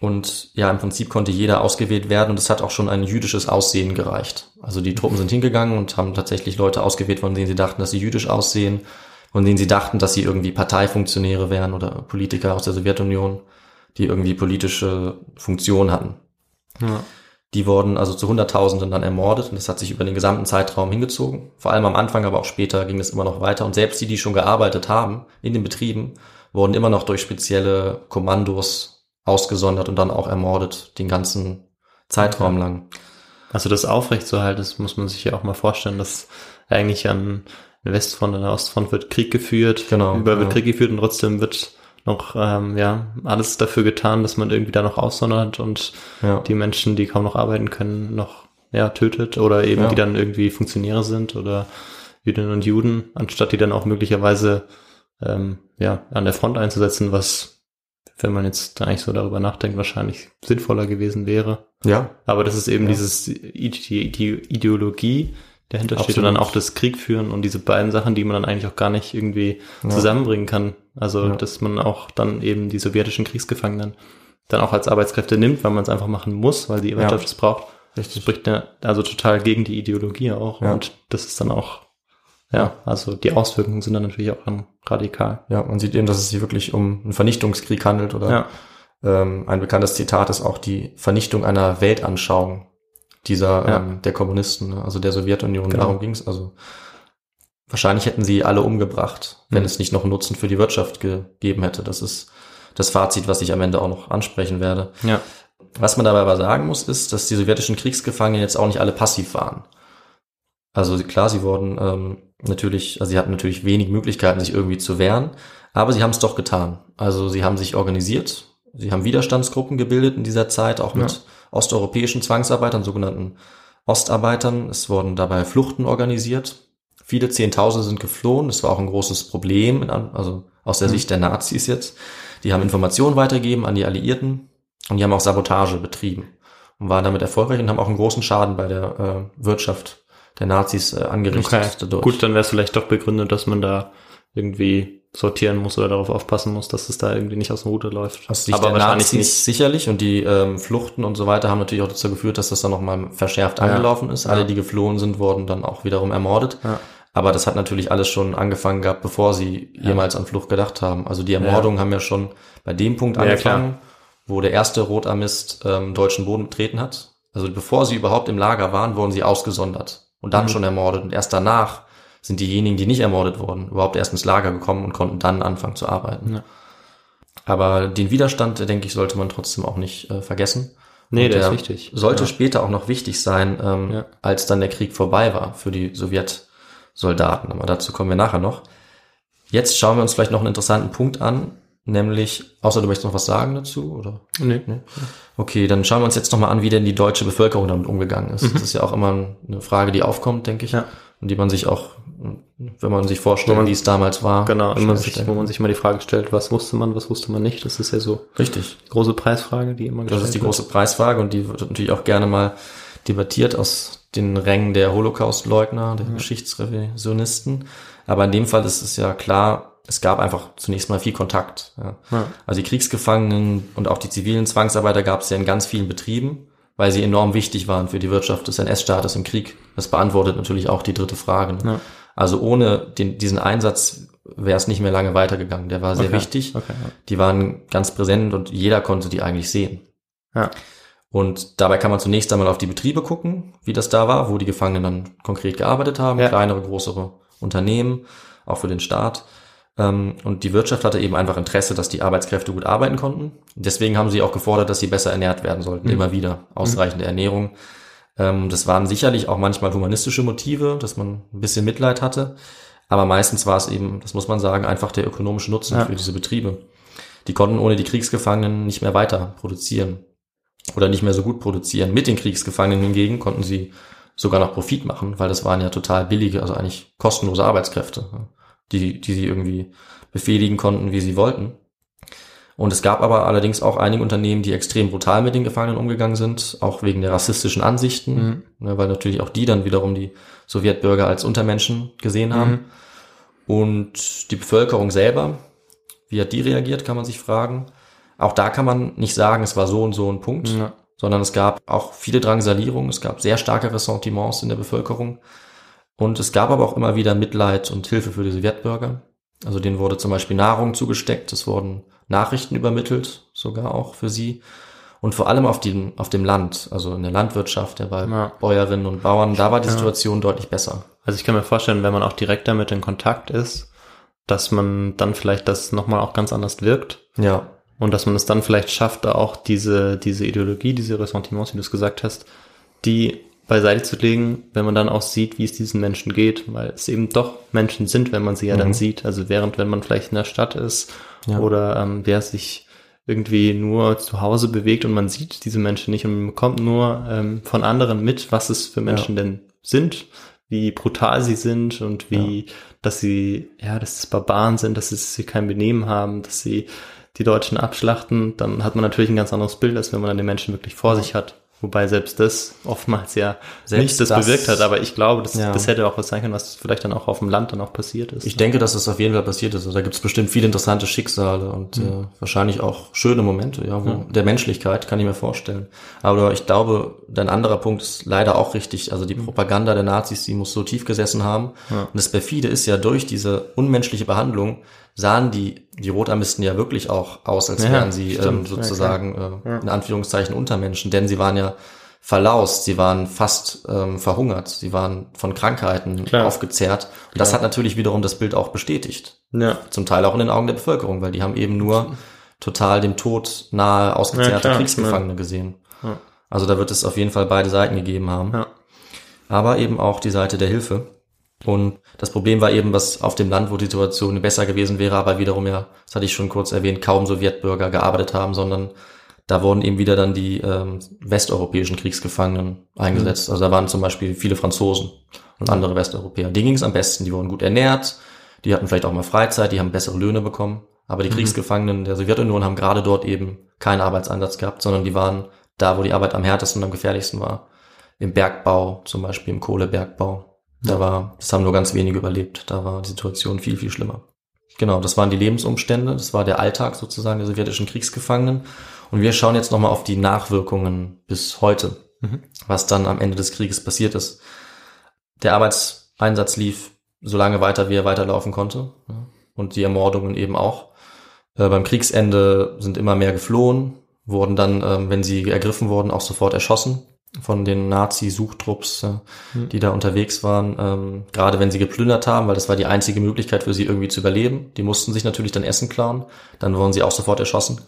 Und ja, im Prinzip konnte jeder ausgewählt werden und es hat auch schon ein jüdisches Aussehen gereicht. Also die Truppen sind hingegangen und haben tatsächlich Leute ausgewählt, von denen sie dachten, dass sie jüdisch aussehen, von denen sie dachten, dass sie irgendwie Parteifunktionäre wären oder Politiker aus der Sowjetunion, die irgendwie politische Funktion hatten. Ja. Die wurden also zu Hunderttausenden dann ermordet und das hat sich über den gesamten Zeitraum hingezogen. Vor allem am Anfang, aber auch später ging es immer noch weiter. Und selbst die, die schon gearbeitet haben in den Betrieben, wurden immer noch durch spezielle Kommandos ausgesondert und dann auch ermordet, den ganzen Zeitraum lang. Also das aufrechtzuerhalten, das muss man sich ja auch mal vorstellen, dass eigentlich an Westfront und der Ostfront wird Krieg geführt, Genau, überall wird ja. Krieg geführt und trotzdem wird noch ähm, ja alles dafür getan, dass man irgendwie da noch aussondert und Ja. die Menschen, die kaum noch arbeiten können, noch ja tötet oder eben Ja. die dann irgendwie Funktionäre sind oder Jüdinnen und Juden, anstatt die dann auch möglicherweise ähm, ja an der Front einzusetzen, was wenn man jetzt eigentlich so darüber nachdenkt, wahrscheinlich sinnvoller gewesen wäre. Ja, Aber das ist eben dieses die, die Ideologie, dahinter steht und Absolut. dann auch das Krieg führen und diese beiden Sachen, die man dann eigentlich auch gar nicht irgendwie Ja. zusammenbringen kann. Also, Ja. dass man auch dann eben die sowjetischen Kriegsgefangenen dann auch als Arbeitskräfte nimmt, weil man es einfach machen muss, weil die Wirtschaft es braucht. Das spricht ja also total gegen die Ideologie auch. Ja. Und das ist dann auch, ja, also die Auswirkungen sind dann natürlich auch dann radikal. ja, man sieht eben, dass es sich wirklich um einen Vernichtungskrieg handelt oder Ja. ähm, ein bekanntes Zitat ist auch die Vernichtung einer Weltanschauung dieser Ja. ähm, der Kommunisten, ne? also der Sowjetunion. Genau. Darum ging es. Also wahrscheinlich hätten sie alle umgebracht, wenn Mhm. es nicht noch Nutzen für die Wirtschaft gegeben hätte. Das ist das Fazit, was ich am Ende auch noch ansprechen werde. Ja. Was man dabei aber sagen muss, ist, dass die sowjetischen Kriegsgefangenen jetzt auch nicht alle passiv waren. Also klar, sie wurden ähm, natürlich, also sie hatten natürlich wenig Möglichkeiten, sich irgendwie zu wehren, aber sie haben es doch getan. Also sie haben sich organisiert, sie haben Widerstandsgruppen gebildet in dieser Zeit, auch mit Ja. Osteuropäischen Zwangsarbeitern, sogenannten Ostarbeitern. Es wurden dabei Fluchten organisiert. Viele Zehntausende sind geflohen. Das war auch ein großes Problem, in, also aus der Mhm. Sicht der Nazis jetzt. Die haben Informationen weitergegeben an die Alliierten und die haben auch Sabotage betrieben und waren damit erfolgreich und haben auch einen großen Schaden bei der äh, Wirtschaft der Nazis äh, angerichtet. Okay. dadurch. Gut, dann wäre es vielleicht doch begründet, dass man da irgendwie sortieren muss oder darauf aufpassen muss, dass es da irgendwie nicht aus dem Ruder läuft. Sicht Aber wahrscheinlich Nazis nicht. sicherlich und die ähm, Fluchten und so weiter haben natürlich auch dazu geführt, dass das dann nochmal verschärft angelaufen ist. Ja. Alle, die geflohen sind, wurden dann auch wiederum ermordet. Ja. Aber das hat natürlich alles schon angefangen gehabt, bevor sie jemals an Flucht gedacht haben. Also die Ermordungen haben ja schon bei dem Punkt Ja, angefangen, wo der erste Rotarmist ähm, deutschen Boden betreten hat. Also bevor sie überhaupt im Lager waren, wurden sie ausgesondert und dann Mhm. schon ermordet. Und erst danach sind diejenigen, die nicht ermordet wurden, überhaupt erst ins Lager gekommen und konnten dann anfangen zu arbeiten. Ja. Aber den Widerstand, denke ich, sollte man trotzdem auch nicht äh, vergessen. Nee, Und der ist wichtig. Sollte Ja. später auch noch wichtig sein, ähm, Ja. als dann der Krieg vorbei war für die Sowjetsoldaten. Aber dazu kommen wir nachher noch. Jetzt schauen wir uns vielleicht noch einen interessanten Punkt an, nämlich, außer du möchtest noch was sagen dazu, oder? Nee. Okay, dann schauen wir uns jetzt nochmal an, wie denn die deutsche Bevölkerung damit umgegangen ist. Das ist ja auch immer eine Frage, die aufkommt, denke ich. Mhm. Ja. Und die man sich auch, wenn man sich vorstellt, man- wie es damals war. Genau, schnell immer sich, wo man sich mal die Frage stellt, was wusste man, was wusste man nicht. Das ist ja so Richtig. große Preisfrage, die immer Das ist die wird. große Preisfrage und die wird natürlich auch gerne mal debattiert aus den Rängen der Holocaust-Leugner, der Geschichtsrevisionisten. Aber in dem Fall ist es ja klar, es gab einfach zunächst mal viel Kontakt. Ja. Ja. Also die Kriegsgefangenen und auch die zivilen Zwangsarbeiter gab es ja in ganz vielen Betrieben, weil sie enorm wichtig waren für die Wirtschaft des NS-Staates im Krieg. Das beantwortet natürlich auch die dritte Frage. Ne? Ja. Also ohne den, diesen Einsatz wäre es nicht mehr lange weitergegangen. Der war sehr Okay. wichtig. Okay, ja. Die waren ganz präsent und jeder konnte die eigentlich sehen. Ja. Und dabei kann man zunächst einmal auf die Betriebe gucken, wie das da war, wo die Gefangenen dann konkret gearbeitet haben, Ja. kleinere, größere Unternehmen, auch für den Staat. Ähm, Und die Wirtschaft hatte eben einfach Interesse, dass die Arbeitskräfte gut arbeiten konnten. Deswegen haben sie auch gefordert, dass sie besser ernährt werden sollten, immer wieder. Ausreichende Ernährung. Ähm, Das waren sicherlich auch manchmal humanistische Motive, dass man ein bisschen Mitleid hatte. Aber meistens war es eben, das muss man sagen, einfach der ökonomische Nutzen Ja. für diese Betriebe. Die konnten ohne die Kriegsgefangenen nicht mehr weiter produzieren oder nicht mehr so gut produzieren. Mit den Kriegsgefangenen hingegen konnten sie sogar noch Profit machen, weil das waren ja total billige, also eigentlich kostenlose Arbeitskräfte, die, die sie irgendwie befehligen konnten, wie sie wollten. Und es gab aber allerdings auch einige Unternehmen, die extrem brutal mit den Gefangenen umgegangen sind, auch wegen der rassistischen Ansichten, ne, weil natürlich auch die dann wiederum die Sowjetbürger als Untermenschen gesehen haben. Und die Bevölkerung selber, wie hat die reagiert, kann man sich fragen. Auch da kann man nicht sagen, es war so und so ein Punkt, Ja. sondern es gab auch viele Drangsalierungen, es gab sehr starke Ressentiments in der Bevölkerung. Und es gab aber auch immer wieder Mitleid und Hilfe für die Sowjetbürger. Also denen wurde zum Beispiel Nahrung zugesteckt, es wurden Nachrichten übermittelt, sogar auch für sie. Und vor allem auf dem, auf dem Land, also in der Landwirtschaft, ja, bei Ja. Bäuerinnen und Bauern, da war die Ja. Situation deutlich besser. Also ich kann mir vorstellen, wenn man auch direkt damit in Kontakt ist, dass man dann vielleicht das nochmal auch ganz anders wirkt Ja, und dass man es dann vielleicht schafft, da auch diese, diese Ideologie, diese Ressentiments, wie du es gesagt hast, die beiseite zu legen, wenn man dann auch sieht, wie es diesen Menschen geht, weil es eben doch Menschen sind, wenn man sie ja dann sieht. Also während, wenn man vielleicht in der Stadt ist Ja. oder ähm, wer sich irgendwie nur zu Hause bewegt und man sieht diese Menschen nicht und man bekommt nur ähm, von anderen mit, was es für Menschen denn sind, wie brutal sie sind und wie, dass sie, ja, dass es Barbaren sind, dass sie kein Benehmen haben, dass sie die Deutschen abschlachten, dann hat man natürlich ein ganz anderes Bild, als wenn man dann den Menschen wirklich vor sich hat. Wobei selbst das oftmals ja Selbst nicht das, das- bewirkt hat, aber ich glaube, das, Ja. das hätte auch was sein können, was vielleicht dann auch auf dem Land dann auch passiert ist. Ich denke, dass das auf jeden Fall passiert ist. Also da gibt es bestimmt viele interessante Schicksale und äh, wahrscheinlich auch schöne Momente, ja, wo, der Menschlichkeit, kann ich mir vorstellen. Aber ich glaube, dein anderer Punkt ist leider auch richtig. Also die Propaganda der Nazis, die muss so tief gesessen haben. Und das perfide ist ja durch diese unmenschliche Behandlung sahen die, die Rotarmisten ja wirklich auch aus, als Ja, wären sie ähm, stimmt. Ja, sozusagen äh, in Anführungszeichen Untermenschen, denn sie waren ja verlaust, sie waren fast ähm, verhungert, sie waren von Krankheiten Klar. aufgezehrt. Und das hat natürlich wiederum das Bild auch bestätigt. ja. Zum Teil auch in den Augen der Bevölkerung, weil die haben eben nur total dem Tod nahe ausgezehrte Ja, klar, Kriegsgefangene gesehen. Ja. Also da wird es auf jeden Fall beide Seiten gegeben haben. Ja. Aber eben auch die Seite der Hilfe. Und das Problem war eben, was auf dem Land, wo die Situation besser gewesen wäre, aber wiederum ja, das hatte ich schon kurz erwähnt, kaum Sowjetbürger gearbeitet haben, sondern da wurden eben wieder dann die ähm, westeuropäischen Kriegsgefangenen eingesetzt. Also da waren zum Beispiel viele Franzosen und andere Westeuropäer. Denen ging es am besten, die wurden gut ernährt, die hatten vielleicht auch mal Freizeit, die haben bessere Löhne bekommen. Aber die Kriegsgefangenen der Sowjetunion haben gerade dort eben keinen Arbeitseinsatz gehabt, sondern die waren da, wo die Arbeit am härtesten und am gefährlichsten war. Im Bergbau, zum Beispiel im Kohlebergbau. Da war, das haben nur ganz wenige überlebt. Da war die Situation viel, viel schlimmer. Genau, das waren die Lebensumstände, das war der Alltag sozusagen der sowjetischen Kriegsgefangenen. Und wir schauen jetzt nochmal auf die Nachwirkungen bis heute, was dann am Ende des Krieges passiert ist. Der Arbeitseinsatz lief so lange weiter, wie er weiterlaufen konnte. Und die Ermordungen eben auch. Äh, beim Kriegsende sind immer mehr geflohen, wurden dann, ähm, wenn sie ergriffen wurden, auch sofort erschossen von den Nazi-Suchtrupps, äh, die da unterwegs waren. Ähm, gerade wenn sie geplündert haben, weil das war die einzige Möglichkeit für sie irgendwie zu überleben. Die mussten sich natürlich dann Essen klauen. Dann wurden sie auch sofort erschossen.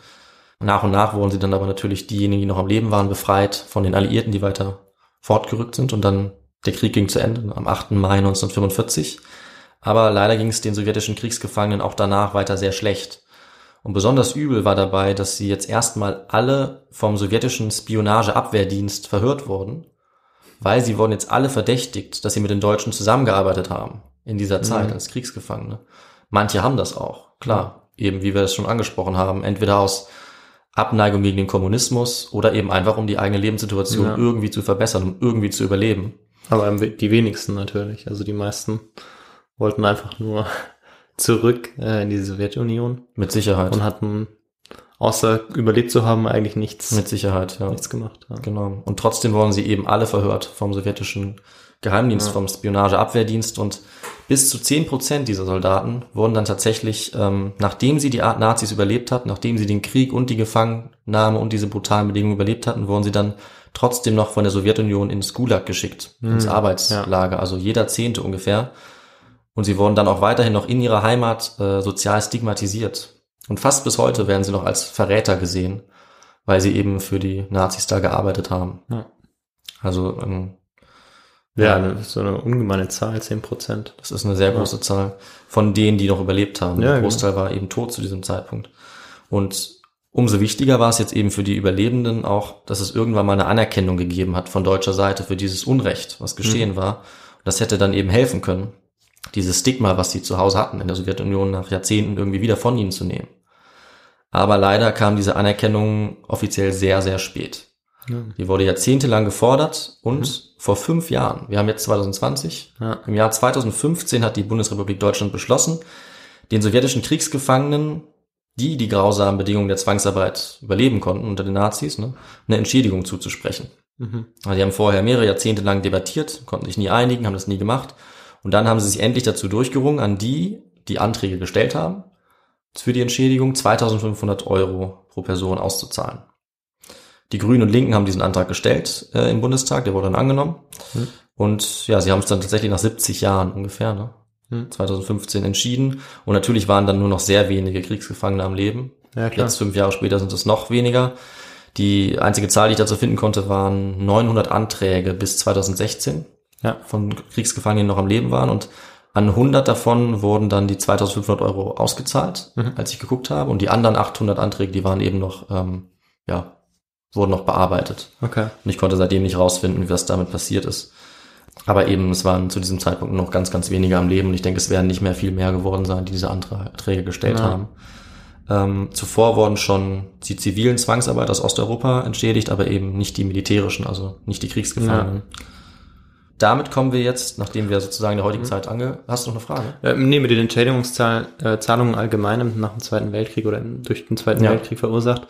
Nach und nach wurden sie dann aber natürlich diejenigen, die noch am Leben waren, befreit von den Alliierten, die weiter fortgerückt sind. Und dann der Krieg ging zu Ende am 8. Mai 1945. Aber leider ging es den sowjetischen Kriegsgefangenen auch danach weiter sehr schlecht. Und besonders übel war dabei, dass sie jetzt erstmal alle vom sowjetischen Spionageabwehrdienst verhört wurden, weil sie wurden jetzt alle verdächtigt, dass sie mit den Deutschen zusammengearbeitet haben in dieser Zeit als Kriegsgefangene. Manche haben das auch, klar, eben wie wir es schon angesprochen haben, entweder aus Abneigung gegen den Kommunismus oder eben einfach um die eigene Lebenssituation Ja. irgendwie zu verbessern, um irgendwie zu überleben. Aber die wenigsten natürlich. Also die meisten wollten einfach nur zurück äh, in die Sowjetunion Mit Sicherheit. und hatten, außer überlebt zu haben, eigentlich nichts, Mit Sicherheit, ja. nichts gemacht. Ja. Genau. Und trotzdem wurden sie eben alle verhört vom sowjetischen Geheimdienst, vom Spionageabwehrdienst. Und Bis zu 10% dieser Soldaten wurden dann tatsächlich, ähm, nachdem sie die Art Nazis überlebt hatten, nachdem sie den Krieg und die Gefangennahme und diese brutalen Bedingungen überlebt hatten, wurden sie dann trotzdem noch von der Sowjetunion ins Gulag geschickt, ins Arbeitslager, also jeder Zehnte ungefähr. Und sie wurden dann auch weiterhin noch in ihrer Heimat äh, sozial stigmatisiert. Und fast bis heute werden sie noch als Verräter gesehen, weil sie eben für die Nazis da gearbeitet haben. Ja. Also ähm, Ja, eine, so eine ungemeine Zahl, 10 Prozent. das ist eine sehr große Zahl von denen, die noch überlebt haben. Ja, Der genau. Großteil war eben tot zu diesem Zeitpunkt. Und umso wichtiger war es jetzt eben für die Überlebenden auch, dass es irgendwann mal eine Anerkennung gegeben hat von deutscher Seite für dieses Unrecht, was Mhm. geschehen war. Und das hätte dann eben helfen können, dieses Stigma, was sie zu Hause hatten in der Sowjetunion nach Jahrzehnten irgendwie wieder von ihnen zu nehmen. Aber leider kam diese Anerkennung offiziell sehr, sehr spät. Die wurde jahrzehntelang gefordert und vor fünf Jahren, wir haben jetzt 2020, Ja. im Jahr 2015 hat die Bundesrepublik Deutschland beschlossen, den sowjetischen Kriegsgefangenen, die die grausamen Bedingungen der Zwangsarbeit überleben konnten unter den Nazis, ne, eine Entschädigung zuzusprechen. Also die haben vorher mehrere Jahrzehnte lang debattiert, konnten sich nie einigen, haben das nie gemacht. Und dann haben sie sich endlich dazu durchgerungen, an die, die Anträge gestellt haben, für die Entschädigung 2500 Euro pro Person auszuzahlen. Die Grünen und Linken haben diesen Antrag gestellt äh, im Bundestag, der wurde dann angenommen. Und ja, sie haben es dann tatsächlich nach 70 Jahren ungefähr, ne? 2015 entschieden. Und natürlich waren dann nur noch sehr wenige Kriegsgefangene am Leben. Ja, klar. Jetzt fünf Jahre später sind es noch weniger. Die einzige Zahl, die ich dazu finden konnte, waren 900 Anträge bis 2016 Ja. von Kriegsgefangenen, die noch am Leben waren. Und an 100 davon wurden dann die 2500 Euro ausgezahlt, als ich geguckt habe. Und die anderen 800 Anträge, die waren eben noch, ähm, ja, wurden noch bearbeitet. Okay. Und ich konnte seitdem nicht rausfinden, was damit passiert ist. Aber eben, es waren zu diesem Zeitpunkt noch ganz, ganz wenige am Leben. Und ich denke, es werden nicht mehr viel mehr geworden sein, die diese Anträge gestellt Ja. haben. Ähm, zuvor wurden schon die zivilen Zwangsarbeiter aus Osteuropa entschädigt, aber eben nicht die militärischen, also nicht die Kriegsgefangenen. Damit kommen wir jetzt, nachdem wir sozusagen in der Mhm. heutigen Zeit ange... Hast du noch eine Frage? Ähm, nee, mit den Entschädigungszahlungen äh, allgemein nach dem Zweiten Weltkrieg oder durch den Zweiten Ja. Weltkrieg verursacht,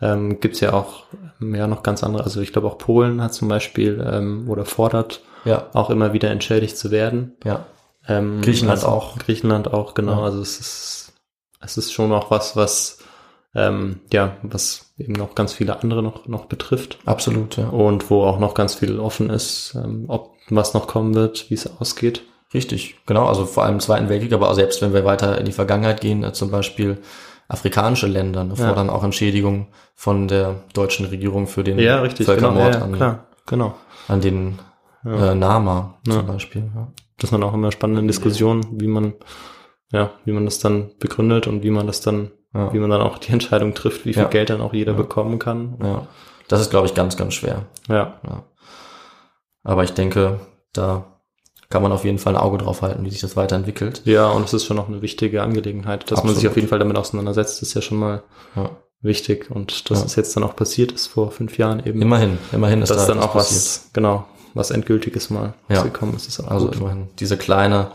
ähm, gibt's ja auch ähm, ja noch ganz andere. Also ich glaube auch Polen hat zum Beispiel ähm, oder fordert Ja, auch immer wieder entschädigt zu werden. ja. Ähm, Griechenland also, auch. Griechenland auch, genau. Ja. Also es ist, es ist schon auch was, was ähm, ja, was eben noch ganz viele andere noch, noch betrifft Absolut, ja. und wo auch noch ganz viel offen ist, ähm, ob was noch kommen wird, wie es ausgeht. Richtig, genau. Also vor allem im Zweiten Weltkrieg, aber auch selbst wenn wir weiter in die Vergangenheit gehen, äh, zum Beispiel afrikanische Länder ne, Ja. fordern auch Entschädigung von der deutschen Regierung für den Ja, richtig, genau, Völkermord ja, ja, an, klar, genau. an den Ja. äh, Nama Ja. zum Beispiel. Ja. Das sind auch immer spannende Diskussionen, wie man, ja, wie man das dann begründet und wie man das dann, Ja. wie man dann auch die (laughs) Entscheidung trifft, wie viel Ja. Geld dann auch jeder bekommen kann. ja. Das ist, glaube ich, ganz, ganz schwer. Ja, Aber ich denke, da kann man auf jeden Fall ein Auge drauf halten, wie sich das weiterentwickelt. ja, und es ist schon noch eine wichtige Angelegenheit, dass man sich Absolut. auf jeden Fall damit auseinandersetzt, ist ja schon mal Ja. wichtig und dass Ja. es jetzt dann auch passiert ist vor fünf Jahren eben. Immerhin, immerhin ist dass da dann auch was, genau, was Endgültiges mal Ja. rausgekommen ist, ist auch Also gut. immerhin diese kleine,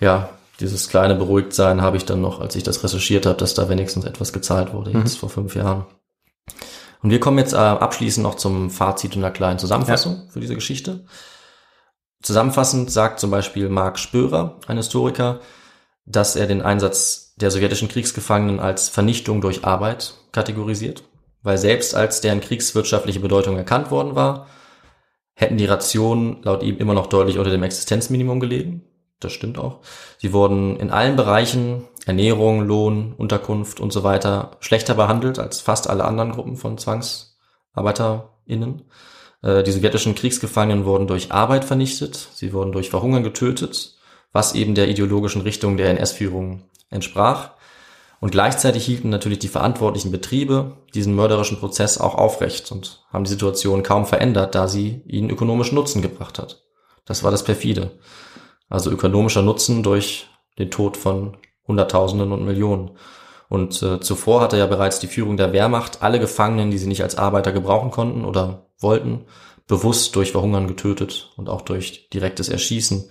ja, dieses kleine Beruhigtsein habe ich dann noch, als ich das recherchiert habe, dass da wenigstens etwas gezahlt wurde, Mhm. jetzt vor fünf Jahren. Und wir kommen jetzt äh, abschließend noch zum Fazit und einer kleinen Zusammenfassung für diese Geschichte. Zusammenfassend sagt zum Beispiel Marc Spörer, ein Historiker, dass er den Einsatz der sowjetischen Kriegsgefangenen als Vernichtung durch Arbeit kategorisiert, weil selbst als deren kriegswirtschaftliche Bedeutung erkannt worden war, hätten die Rationen laut ihm immer noch deutlich unter dem Existenzminimum gelegen. Das stimmt auch. Sie wurden in allen Bereichen Ernährung, Lohn, Unterkunft und so weiter schlechter behandelt als fast alle anderen Gruppen von ZwangsarbeiterInnen. Äh, Die sowjetischen Kriegsgefangenen wurden durch Arbeit vernichtet, sie wurden durch Verhungern getötet, was eben der ideologischen Richtung der NS-Führung entsprach. Und gleichzeitig hielten natürlich die verantwortlichen Betriebe diesen mörderischen Prozess auch aufrecht und haben die Situation kaum verändert, da sie ihnen ökonomischen Nutzen gebracht hat. Das war das perfide. Also ökonomischer Nutzen durch den Tod von Hunderttausenden und Millionen. Und äh, zuvor hatte ja bereits die Führung der Wehrmacht alle Gefangenen, die sie nicht als Arbeiter gebrauchen konnten oder wollten, bewusst durch Verhungern getötet und auch durch direktes Erschießen.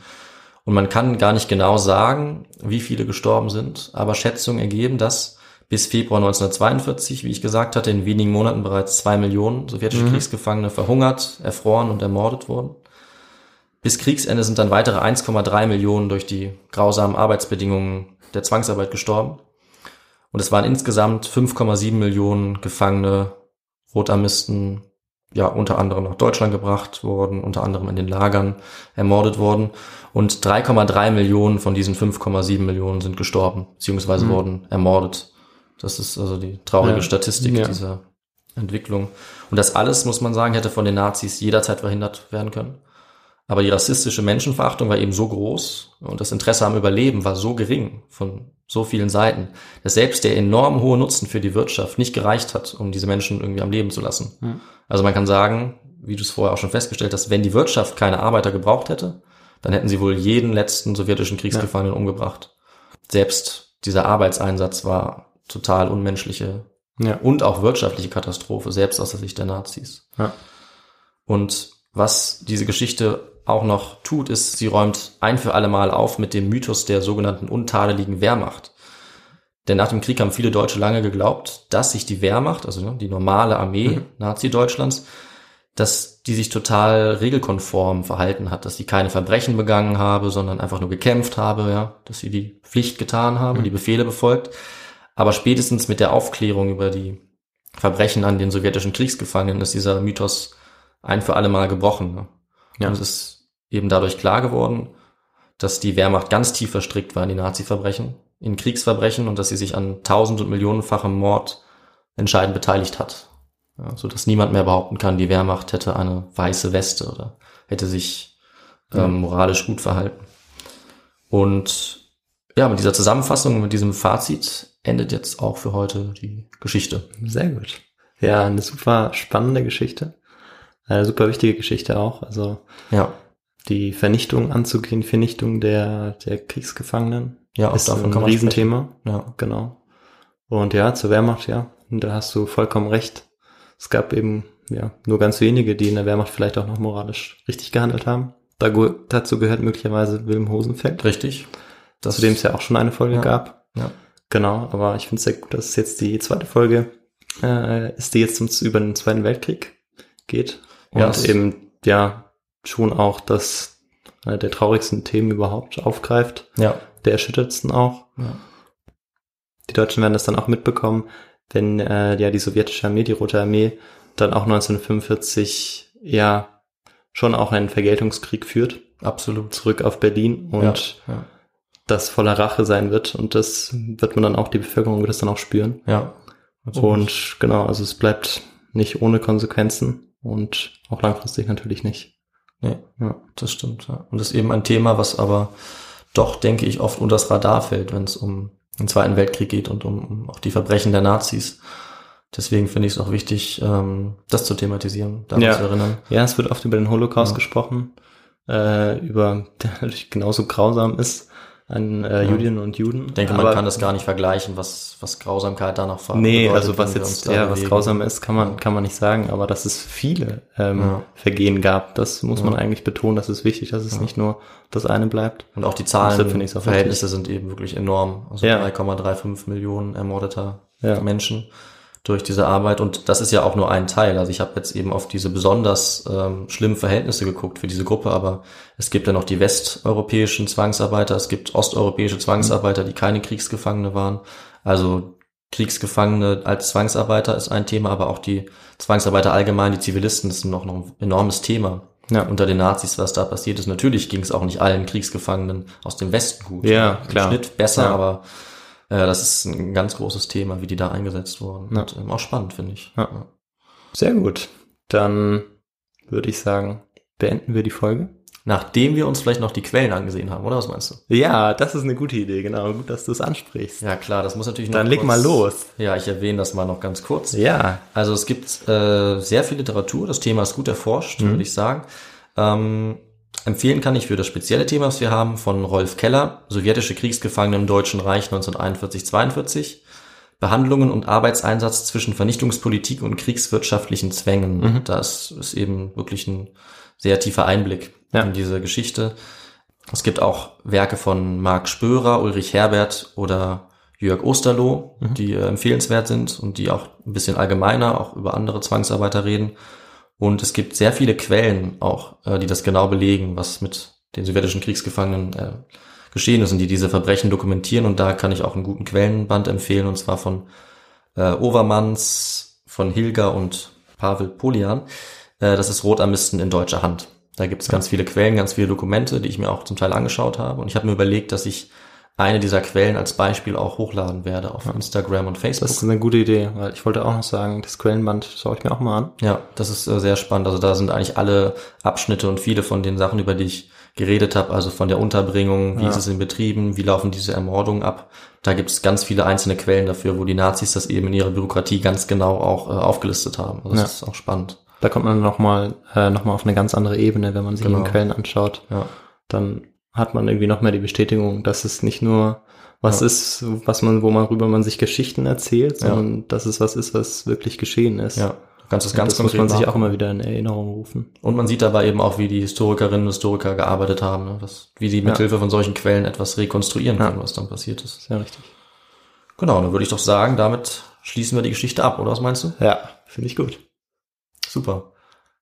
Und man kann gar nicht genau sagen, wie viele gestorben sind, aber Schätzungen ergeben, dass bis Februar 1942, wie ich gesagt hatte, in wenigen Monaten bereits zwei Millionen sowjetische Kriegsgefangene verhungert, erfroren und ermordet wurden. Bis Kriegsende sind dann weitere 1,3 Millionen durch die grausamen Arbeitsbedingungen der Zwangsarbeit gestorben. Und es waren insgesamt 5,7 Millionen Gefangene, Rotarmisten, ja, unter anderem nach Deutschland gebracht worden, unter anderem in den Lagern ermordet worden. Und 3,3 Millionen von diesen 5,7 Millionen sind gestorben, beziehungsweise wurden ermordet. Das ist also die traurige Ja. Statistik Ja. dieser Entwicklung. Und das alles, muss man sagen, hätte von den Nazis jederzeit verhindert werden können. Aber die rassistische Menschenverachtung war eben so groß und das Interesse am Überleben war so gering von so vielen Seiten, dass selbst der enorm hohe Nutzen für die Wirtschaft nicht gereicht hat, um diese Menschen irgendwie am Leben zu lassen. Also man kann sagen, wie du es vorher auch schon festgestellt hast, wenn die Wirtschaft keine Arbeiter gebraucht hätte, dann hätten sie wohl jeden letzten sowjetischen Kriegsgefangenen umgebracht. Selbst dieser Arbeitseinsatz war total unmenschliche Ja. und auch wirtschaftliche Katastrophe, selbst aus der Sicht der Nazis. Ja. Und was diese Geschichte auch noch tut, ist, sie räumt ein für alle Mal auf mit dem Mythos der sogenannten untadeligen Wehrmacht. Denn nach dem Krieg haben viele Deutsche lange geglaubt, dass sich die Wehrmacht, also ne, die normale Armee Nazi-Deutschlands, dass die sich total regelkonform verhalten hat, dass sie keine Verbrechen begangen habe, sondern einfach nur gekämpft habe, ja, dass sie die Pflicht getan haben, die Befehle befolgt. Aber spätestens mit der Aufklärung über die Verbrechen an den sowjetischen Kriegsgefangenen ist dieser Mythos ein für alle Mal gebrochen. Ne? Ja. Und es ist eben dadurch klar geworden, dass die Wehrmacht ganz tief verstrickt war in die Nazi-Verbrechen, in Kriegsverbrechen und dass sie sich an tausend- und millionenfachem Mord entscheidend beteiligt hat. Ja, so dass niemand mehr behaupten kann, die Wehrmacht hätte eine weiße Weste oder hätte sich ähm, moralisch gut verhalten. Und ja, mit dieser Zusammenfassung, mit diesem Fazit endet jetzt auch für heute die Geschichte. Sehr gut. Ja, eine super spannende Geschichte. Eine super wichtige Geschichte auch. Also Ja, die Vernichtung anzugehen, die Vernichtung der, der Kriegsgefangenen ja, auch ist davon ein Riesenthema. sprechen. Ja, Genau. Und ja, zur Wehrmacht, ja, da hast du vollkommen recht. Es gab eben ja nur ganz wenige, die in der Wehrmacht vielleicht auch noch moralisch richtig gehandelt haben. Da, dazu gehört möglicherweise Wilhelm Hosenfeld, richtig. Das zu dem es ja auch schon eine Folge Ja. gab. ja. Genau, aber ich finde es sehr gut, dass es jetzt die zweite Folge äh, ist, die jetzt ums, über den Zweiten Weltkrieg geht. Und Ja, eben, ja, schon auch das äh, der traurigsten Themen überhaupt aufgreift, Ja, der erschüttertsten auch. ja. Die Deutschen werden das dann auch mitbekommen, wenn äh, ja die sowjetische Armee, die Rote Armee, dann auch 1945 ja schon auch einen Vergeltungskrieg führt, absolut. zurück auf Berlin und ja, ja. das voller Rache sein wird und das wird man dann auch, die Bevölkerung wird das dann auch spüren. Ja. absolut. Und genau, also es bleibt nicht ohne Konsequenzen und auch langfristig natürlich nicht. Nee, Ja. das stimmt. Ja. Und das ist eben ein Thema, was aber doch, denke ich, oft unter das Radar fällt, wenn es um den Zweiten Weltkrieg geht und um, um auch die Verbrechen der Nazis. Deswegen finde ich es auch wichtig, ähm, das zu thematisieren, daran Ja. zu erinnern. Ja, es wird oft über den Holocaust Ja. gesprochen, äh, über der (laughs) natürlich genauso grausam ist an äh, Ja. Judinnen und Juden. Ich denke, man kann das gar nicht vergleichen, was, was Grausamkeit danach ver Nee, bedeutet, also was jetzt da ja was grausam ist, kann man kann man nicht sagen, aber dass es viele ähm, Ja. Vergehen gab, das muss man Ja. eigentlich betonen. Das ist wichtig, dass es nicht nur das eine bleibt. Und auch die Zahlen, auch Verhältnisse sind eben wirklich enorm. Also Ja. 3,35 Millionen ermordeter. Menschen durch diese Arbeit. Und das ist ja auch nur ein Teil. Also ich habe jetzt eben auf diese besonders ähm, schlimmen Verhältnisse geguckt für diese Gruppe, aber es gibt ja noch die westeuropäischen Zwangsarbeiter, es gibt osteuropäische Zwangsarbeiter, die keine Kriegsgefangene waren. Also Kriegsgefangene als Zwangsarbeiter ist ein Thema, aber auch die Zwangsarbeiter allgemein, die Zivilisten, das ist noch ein enormes Thema Ja. unter den Nazis, was da passiert ist. Natürlich ging es auch nicht allen Kriegsgefangenen aus dem Westen gut. Ja, Im klar. Schnitt besser, Ja. aber das ist ein ganz großes Thema, wie die da eingesetzt wurden. Ja. Und ähm, auch spannend, finde ich. Ja. Sehr gut. Dann würde ich sagen, beenden wir die Folge. Nachdem wir uns vielleicht noch die Quellen angesehen haben, oder was meinst du? Ja, das ist eine gute Idee, genau. Gut, dass du es ansprichst. Ja klar, das muss natürlich noch Dann leg kurz- mal los. Ja, ich erwähne das mal noch ganz kurz. Ja. Also es gibt äh, sehr viel Literatur, das Thema ist gut erforscht, Mhm. würde ich sagen. Ähm, empfehlen kann ich für das spezielle Thema, was wir haben, von Rolf Keller, sowjetische Kriegsgefangene im Deutschen Reich 1941-42, Behandlungen und Arbeitseinsatz zwischen Vernichtungspolitik und kriegswirtschaftlichen Zwängen. Mhm. Das ist eben wirklich ein sehr tiefer Einblick Ja. in diese Geschichte. Es gibt auch Werke von Marc Spörer, Ulrich Herbert oder Jörg Osterloh, Mhm. die äh, empfehlenswert sind und die auch ein bisschen allgemeiner auch über andere Zwangsarbeiter reden. Und es gibt sehr viele Quellen auch, äh, die das genau belegen, was mit den sowjetischen Kriegsgefangenen äh, geschehen ist und die diese Verbrechen dokumentieren. Und da kann ich auch einen guten Quellenband empfehlen, und zwar von äh, Overmans, von Hilger und Pavel Polian. Äh, das ist Rotarmisten in deutscher Hand. Da gibt es ganz viele Quellen, ganz viele Dokumente, die ich mir auch zum Teil angeschaut habe. Und ich habe mir überlegt, dass ich eine dieser Quellen als Beispiel auch hochladen werde auf Instagram und Facebook. Das ist eine gute Idee, weil ich wollte auch noch sagen, das Quellenband schaue ich mir auch mal an. Ja, das ist äh, sehr spannend. Also da sind eigentlich alle Abschnitte und viele von den Sachen, über die ich geredet habe, also von der Unterbringung, wie Ja. ist es in Betrieben, wie laufen diese Ermordungen ab. Da gibt es ganz viele einzelne Quellen dafür, wo die Nazis das eben in ihrer Bürokratie ganz genau auch äh, aufgelistet haben. Also das ist auch spannend. Da kommt man nochmal äh, noch mal auf eine ganz andere Ebene, wenn man sich Genau. die Quellen anschaut. Ja. Dann hat man irgendwie noch mehr die Bestätigung, dass es nicht nur was Ja. ist, was man, wo man rüber man sich Geschichten erzählt, Ja. sondern dass es was ist, was wirklich geschehen ist. Ja, Und ganz das muss man sich auch immer wieder in Erinnerung rufen. Und man sieht dabei eben auch, wie die Historikerinnen und Historiker gearbeitet haben, ne? was, wie sie Ja. mithilfe von solchen Quellen etwas rekonstruieren Ja. können, was dann passiert ist. Sehr richtig. Genau, dann würde ich doch sagen, damit schließen wir die Geschichte ab, oder was meinst du? Ja, finde ich gut. Super.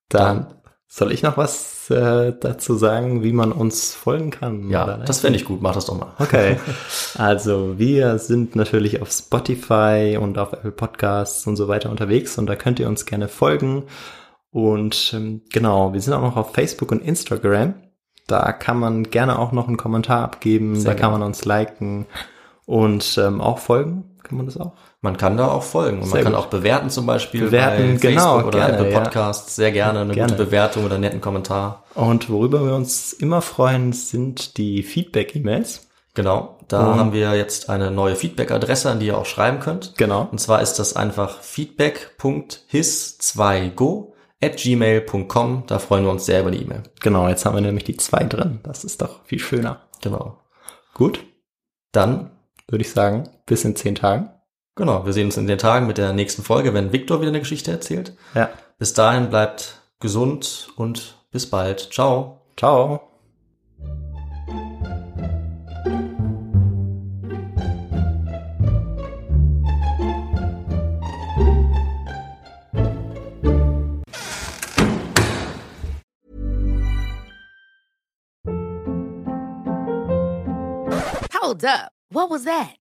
Dann soll ich noch was äh, dazu sagen, wie man uns folgen kann? Ja, das fände ich gut, mach das doch mal. Okay. (laughs) Also wir sind natürlich auf Spotify und auf Apple Podcasts und so weiter unterwegs und da könnt ihr uns gerne folgen. Und ähm, genau, wir sind auch noch auf Facebook und Instagram. Da kann man gerne auch noch einen Kommentar abgeben, Sehr da kann gerne. man uns liken und ähm, auch folgen. Kann man das auch? Man kann da auch folgen und Sehr man kann gut. auch bewerten zum Beispiel Bewerten, bei genau, Facebook oder gerne, Apple ja. Podcasts. Sehr gerne eine Gerne. gute Bewertung oder einen netten Kommentar. Und worüber wir uns immer freuen, sind die Feedback-E-Mails. Genau, da Und- haben wir jetzt eine neue Feedback-Adresse, an die ihr auch schreiben könnt. Genau. Und zwar ist das einfach feedback.his2go at gmail.com. Da freuen wir uns sehr über die E-Mail. Genau, jetzt haben wir nämlich die zwei drin. Das ist doch viel schöner. Genau. Gut, Dann, würde ich sagen, bis in zehn Tagen. Genau, wir sehen uns in den Tagen mit der nächsten Folge, wenn Viktor wieder eine Geschichte erzählt. Ja. Bis dahin bleibt gesund und bis bald. Ciao. Ciao. Hold up. What was that?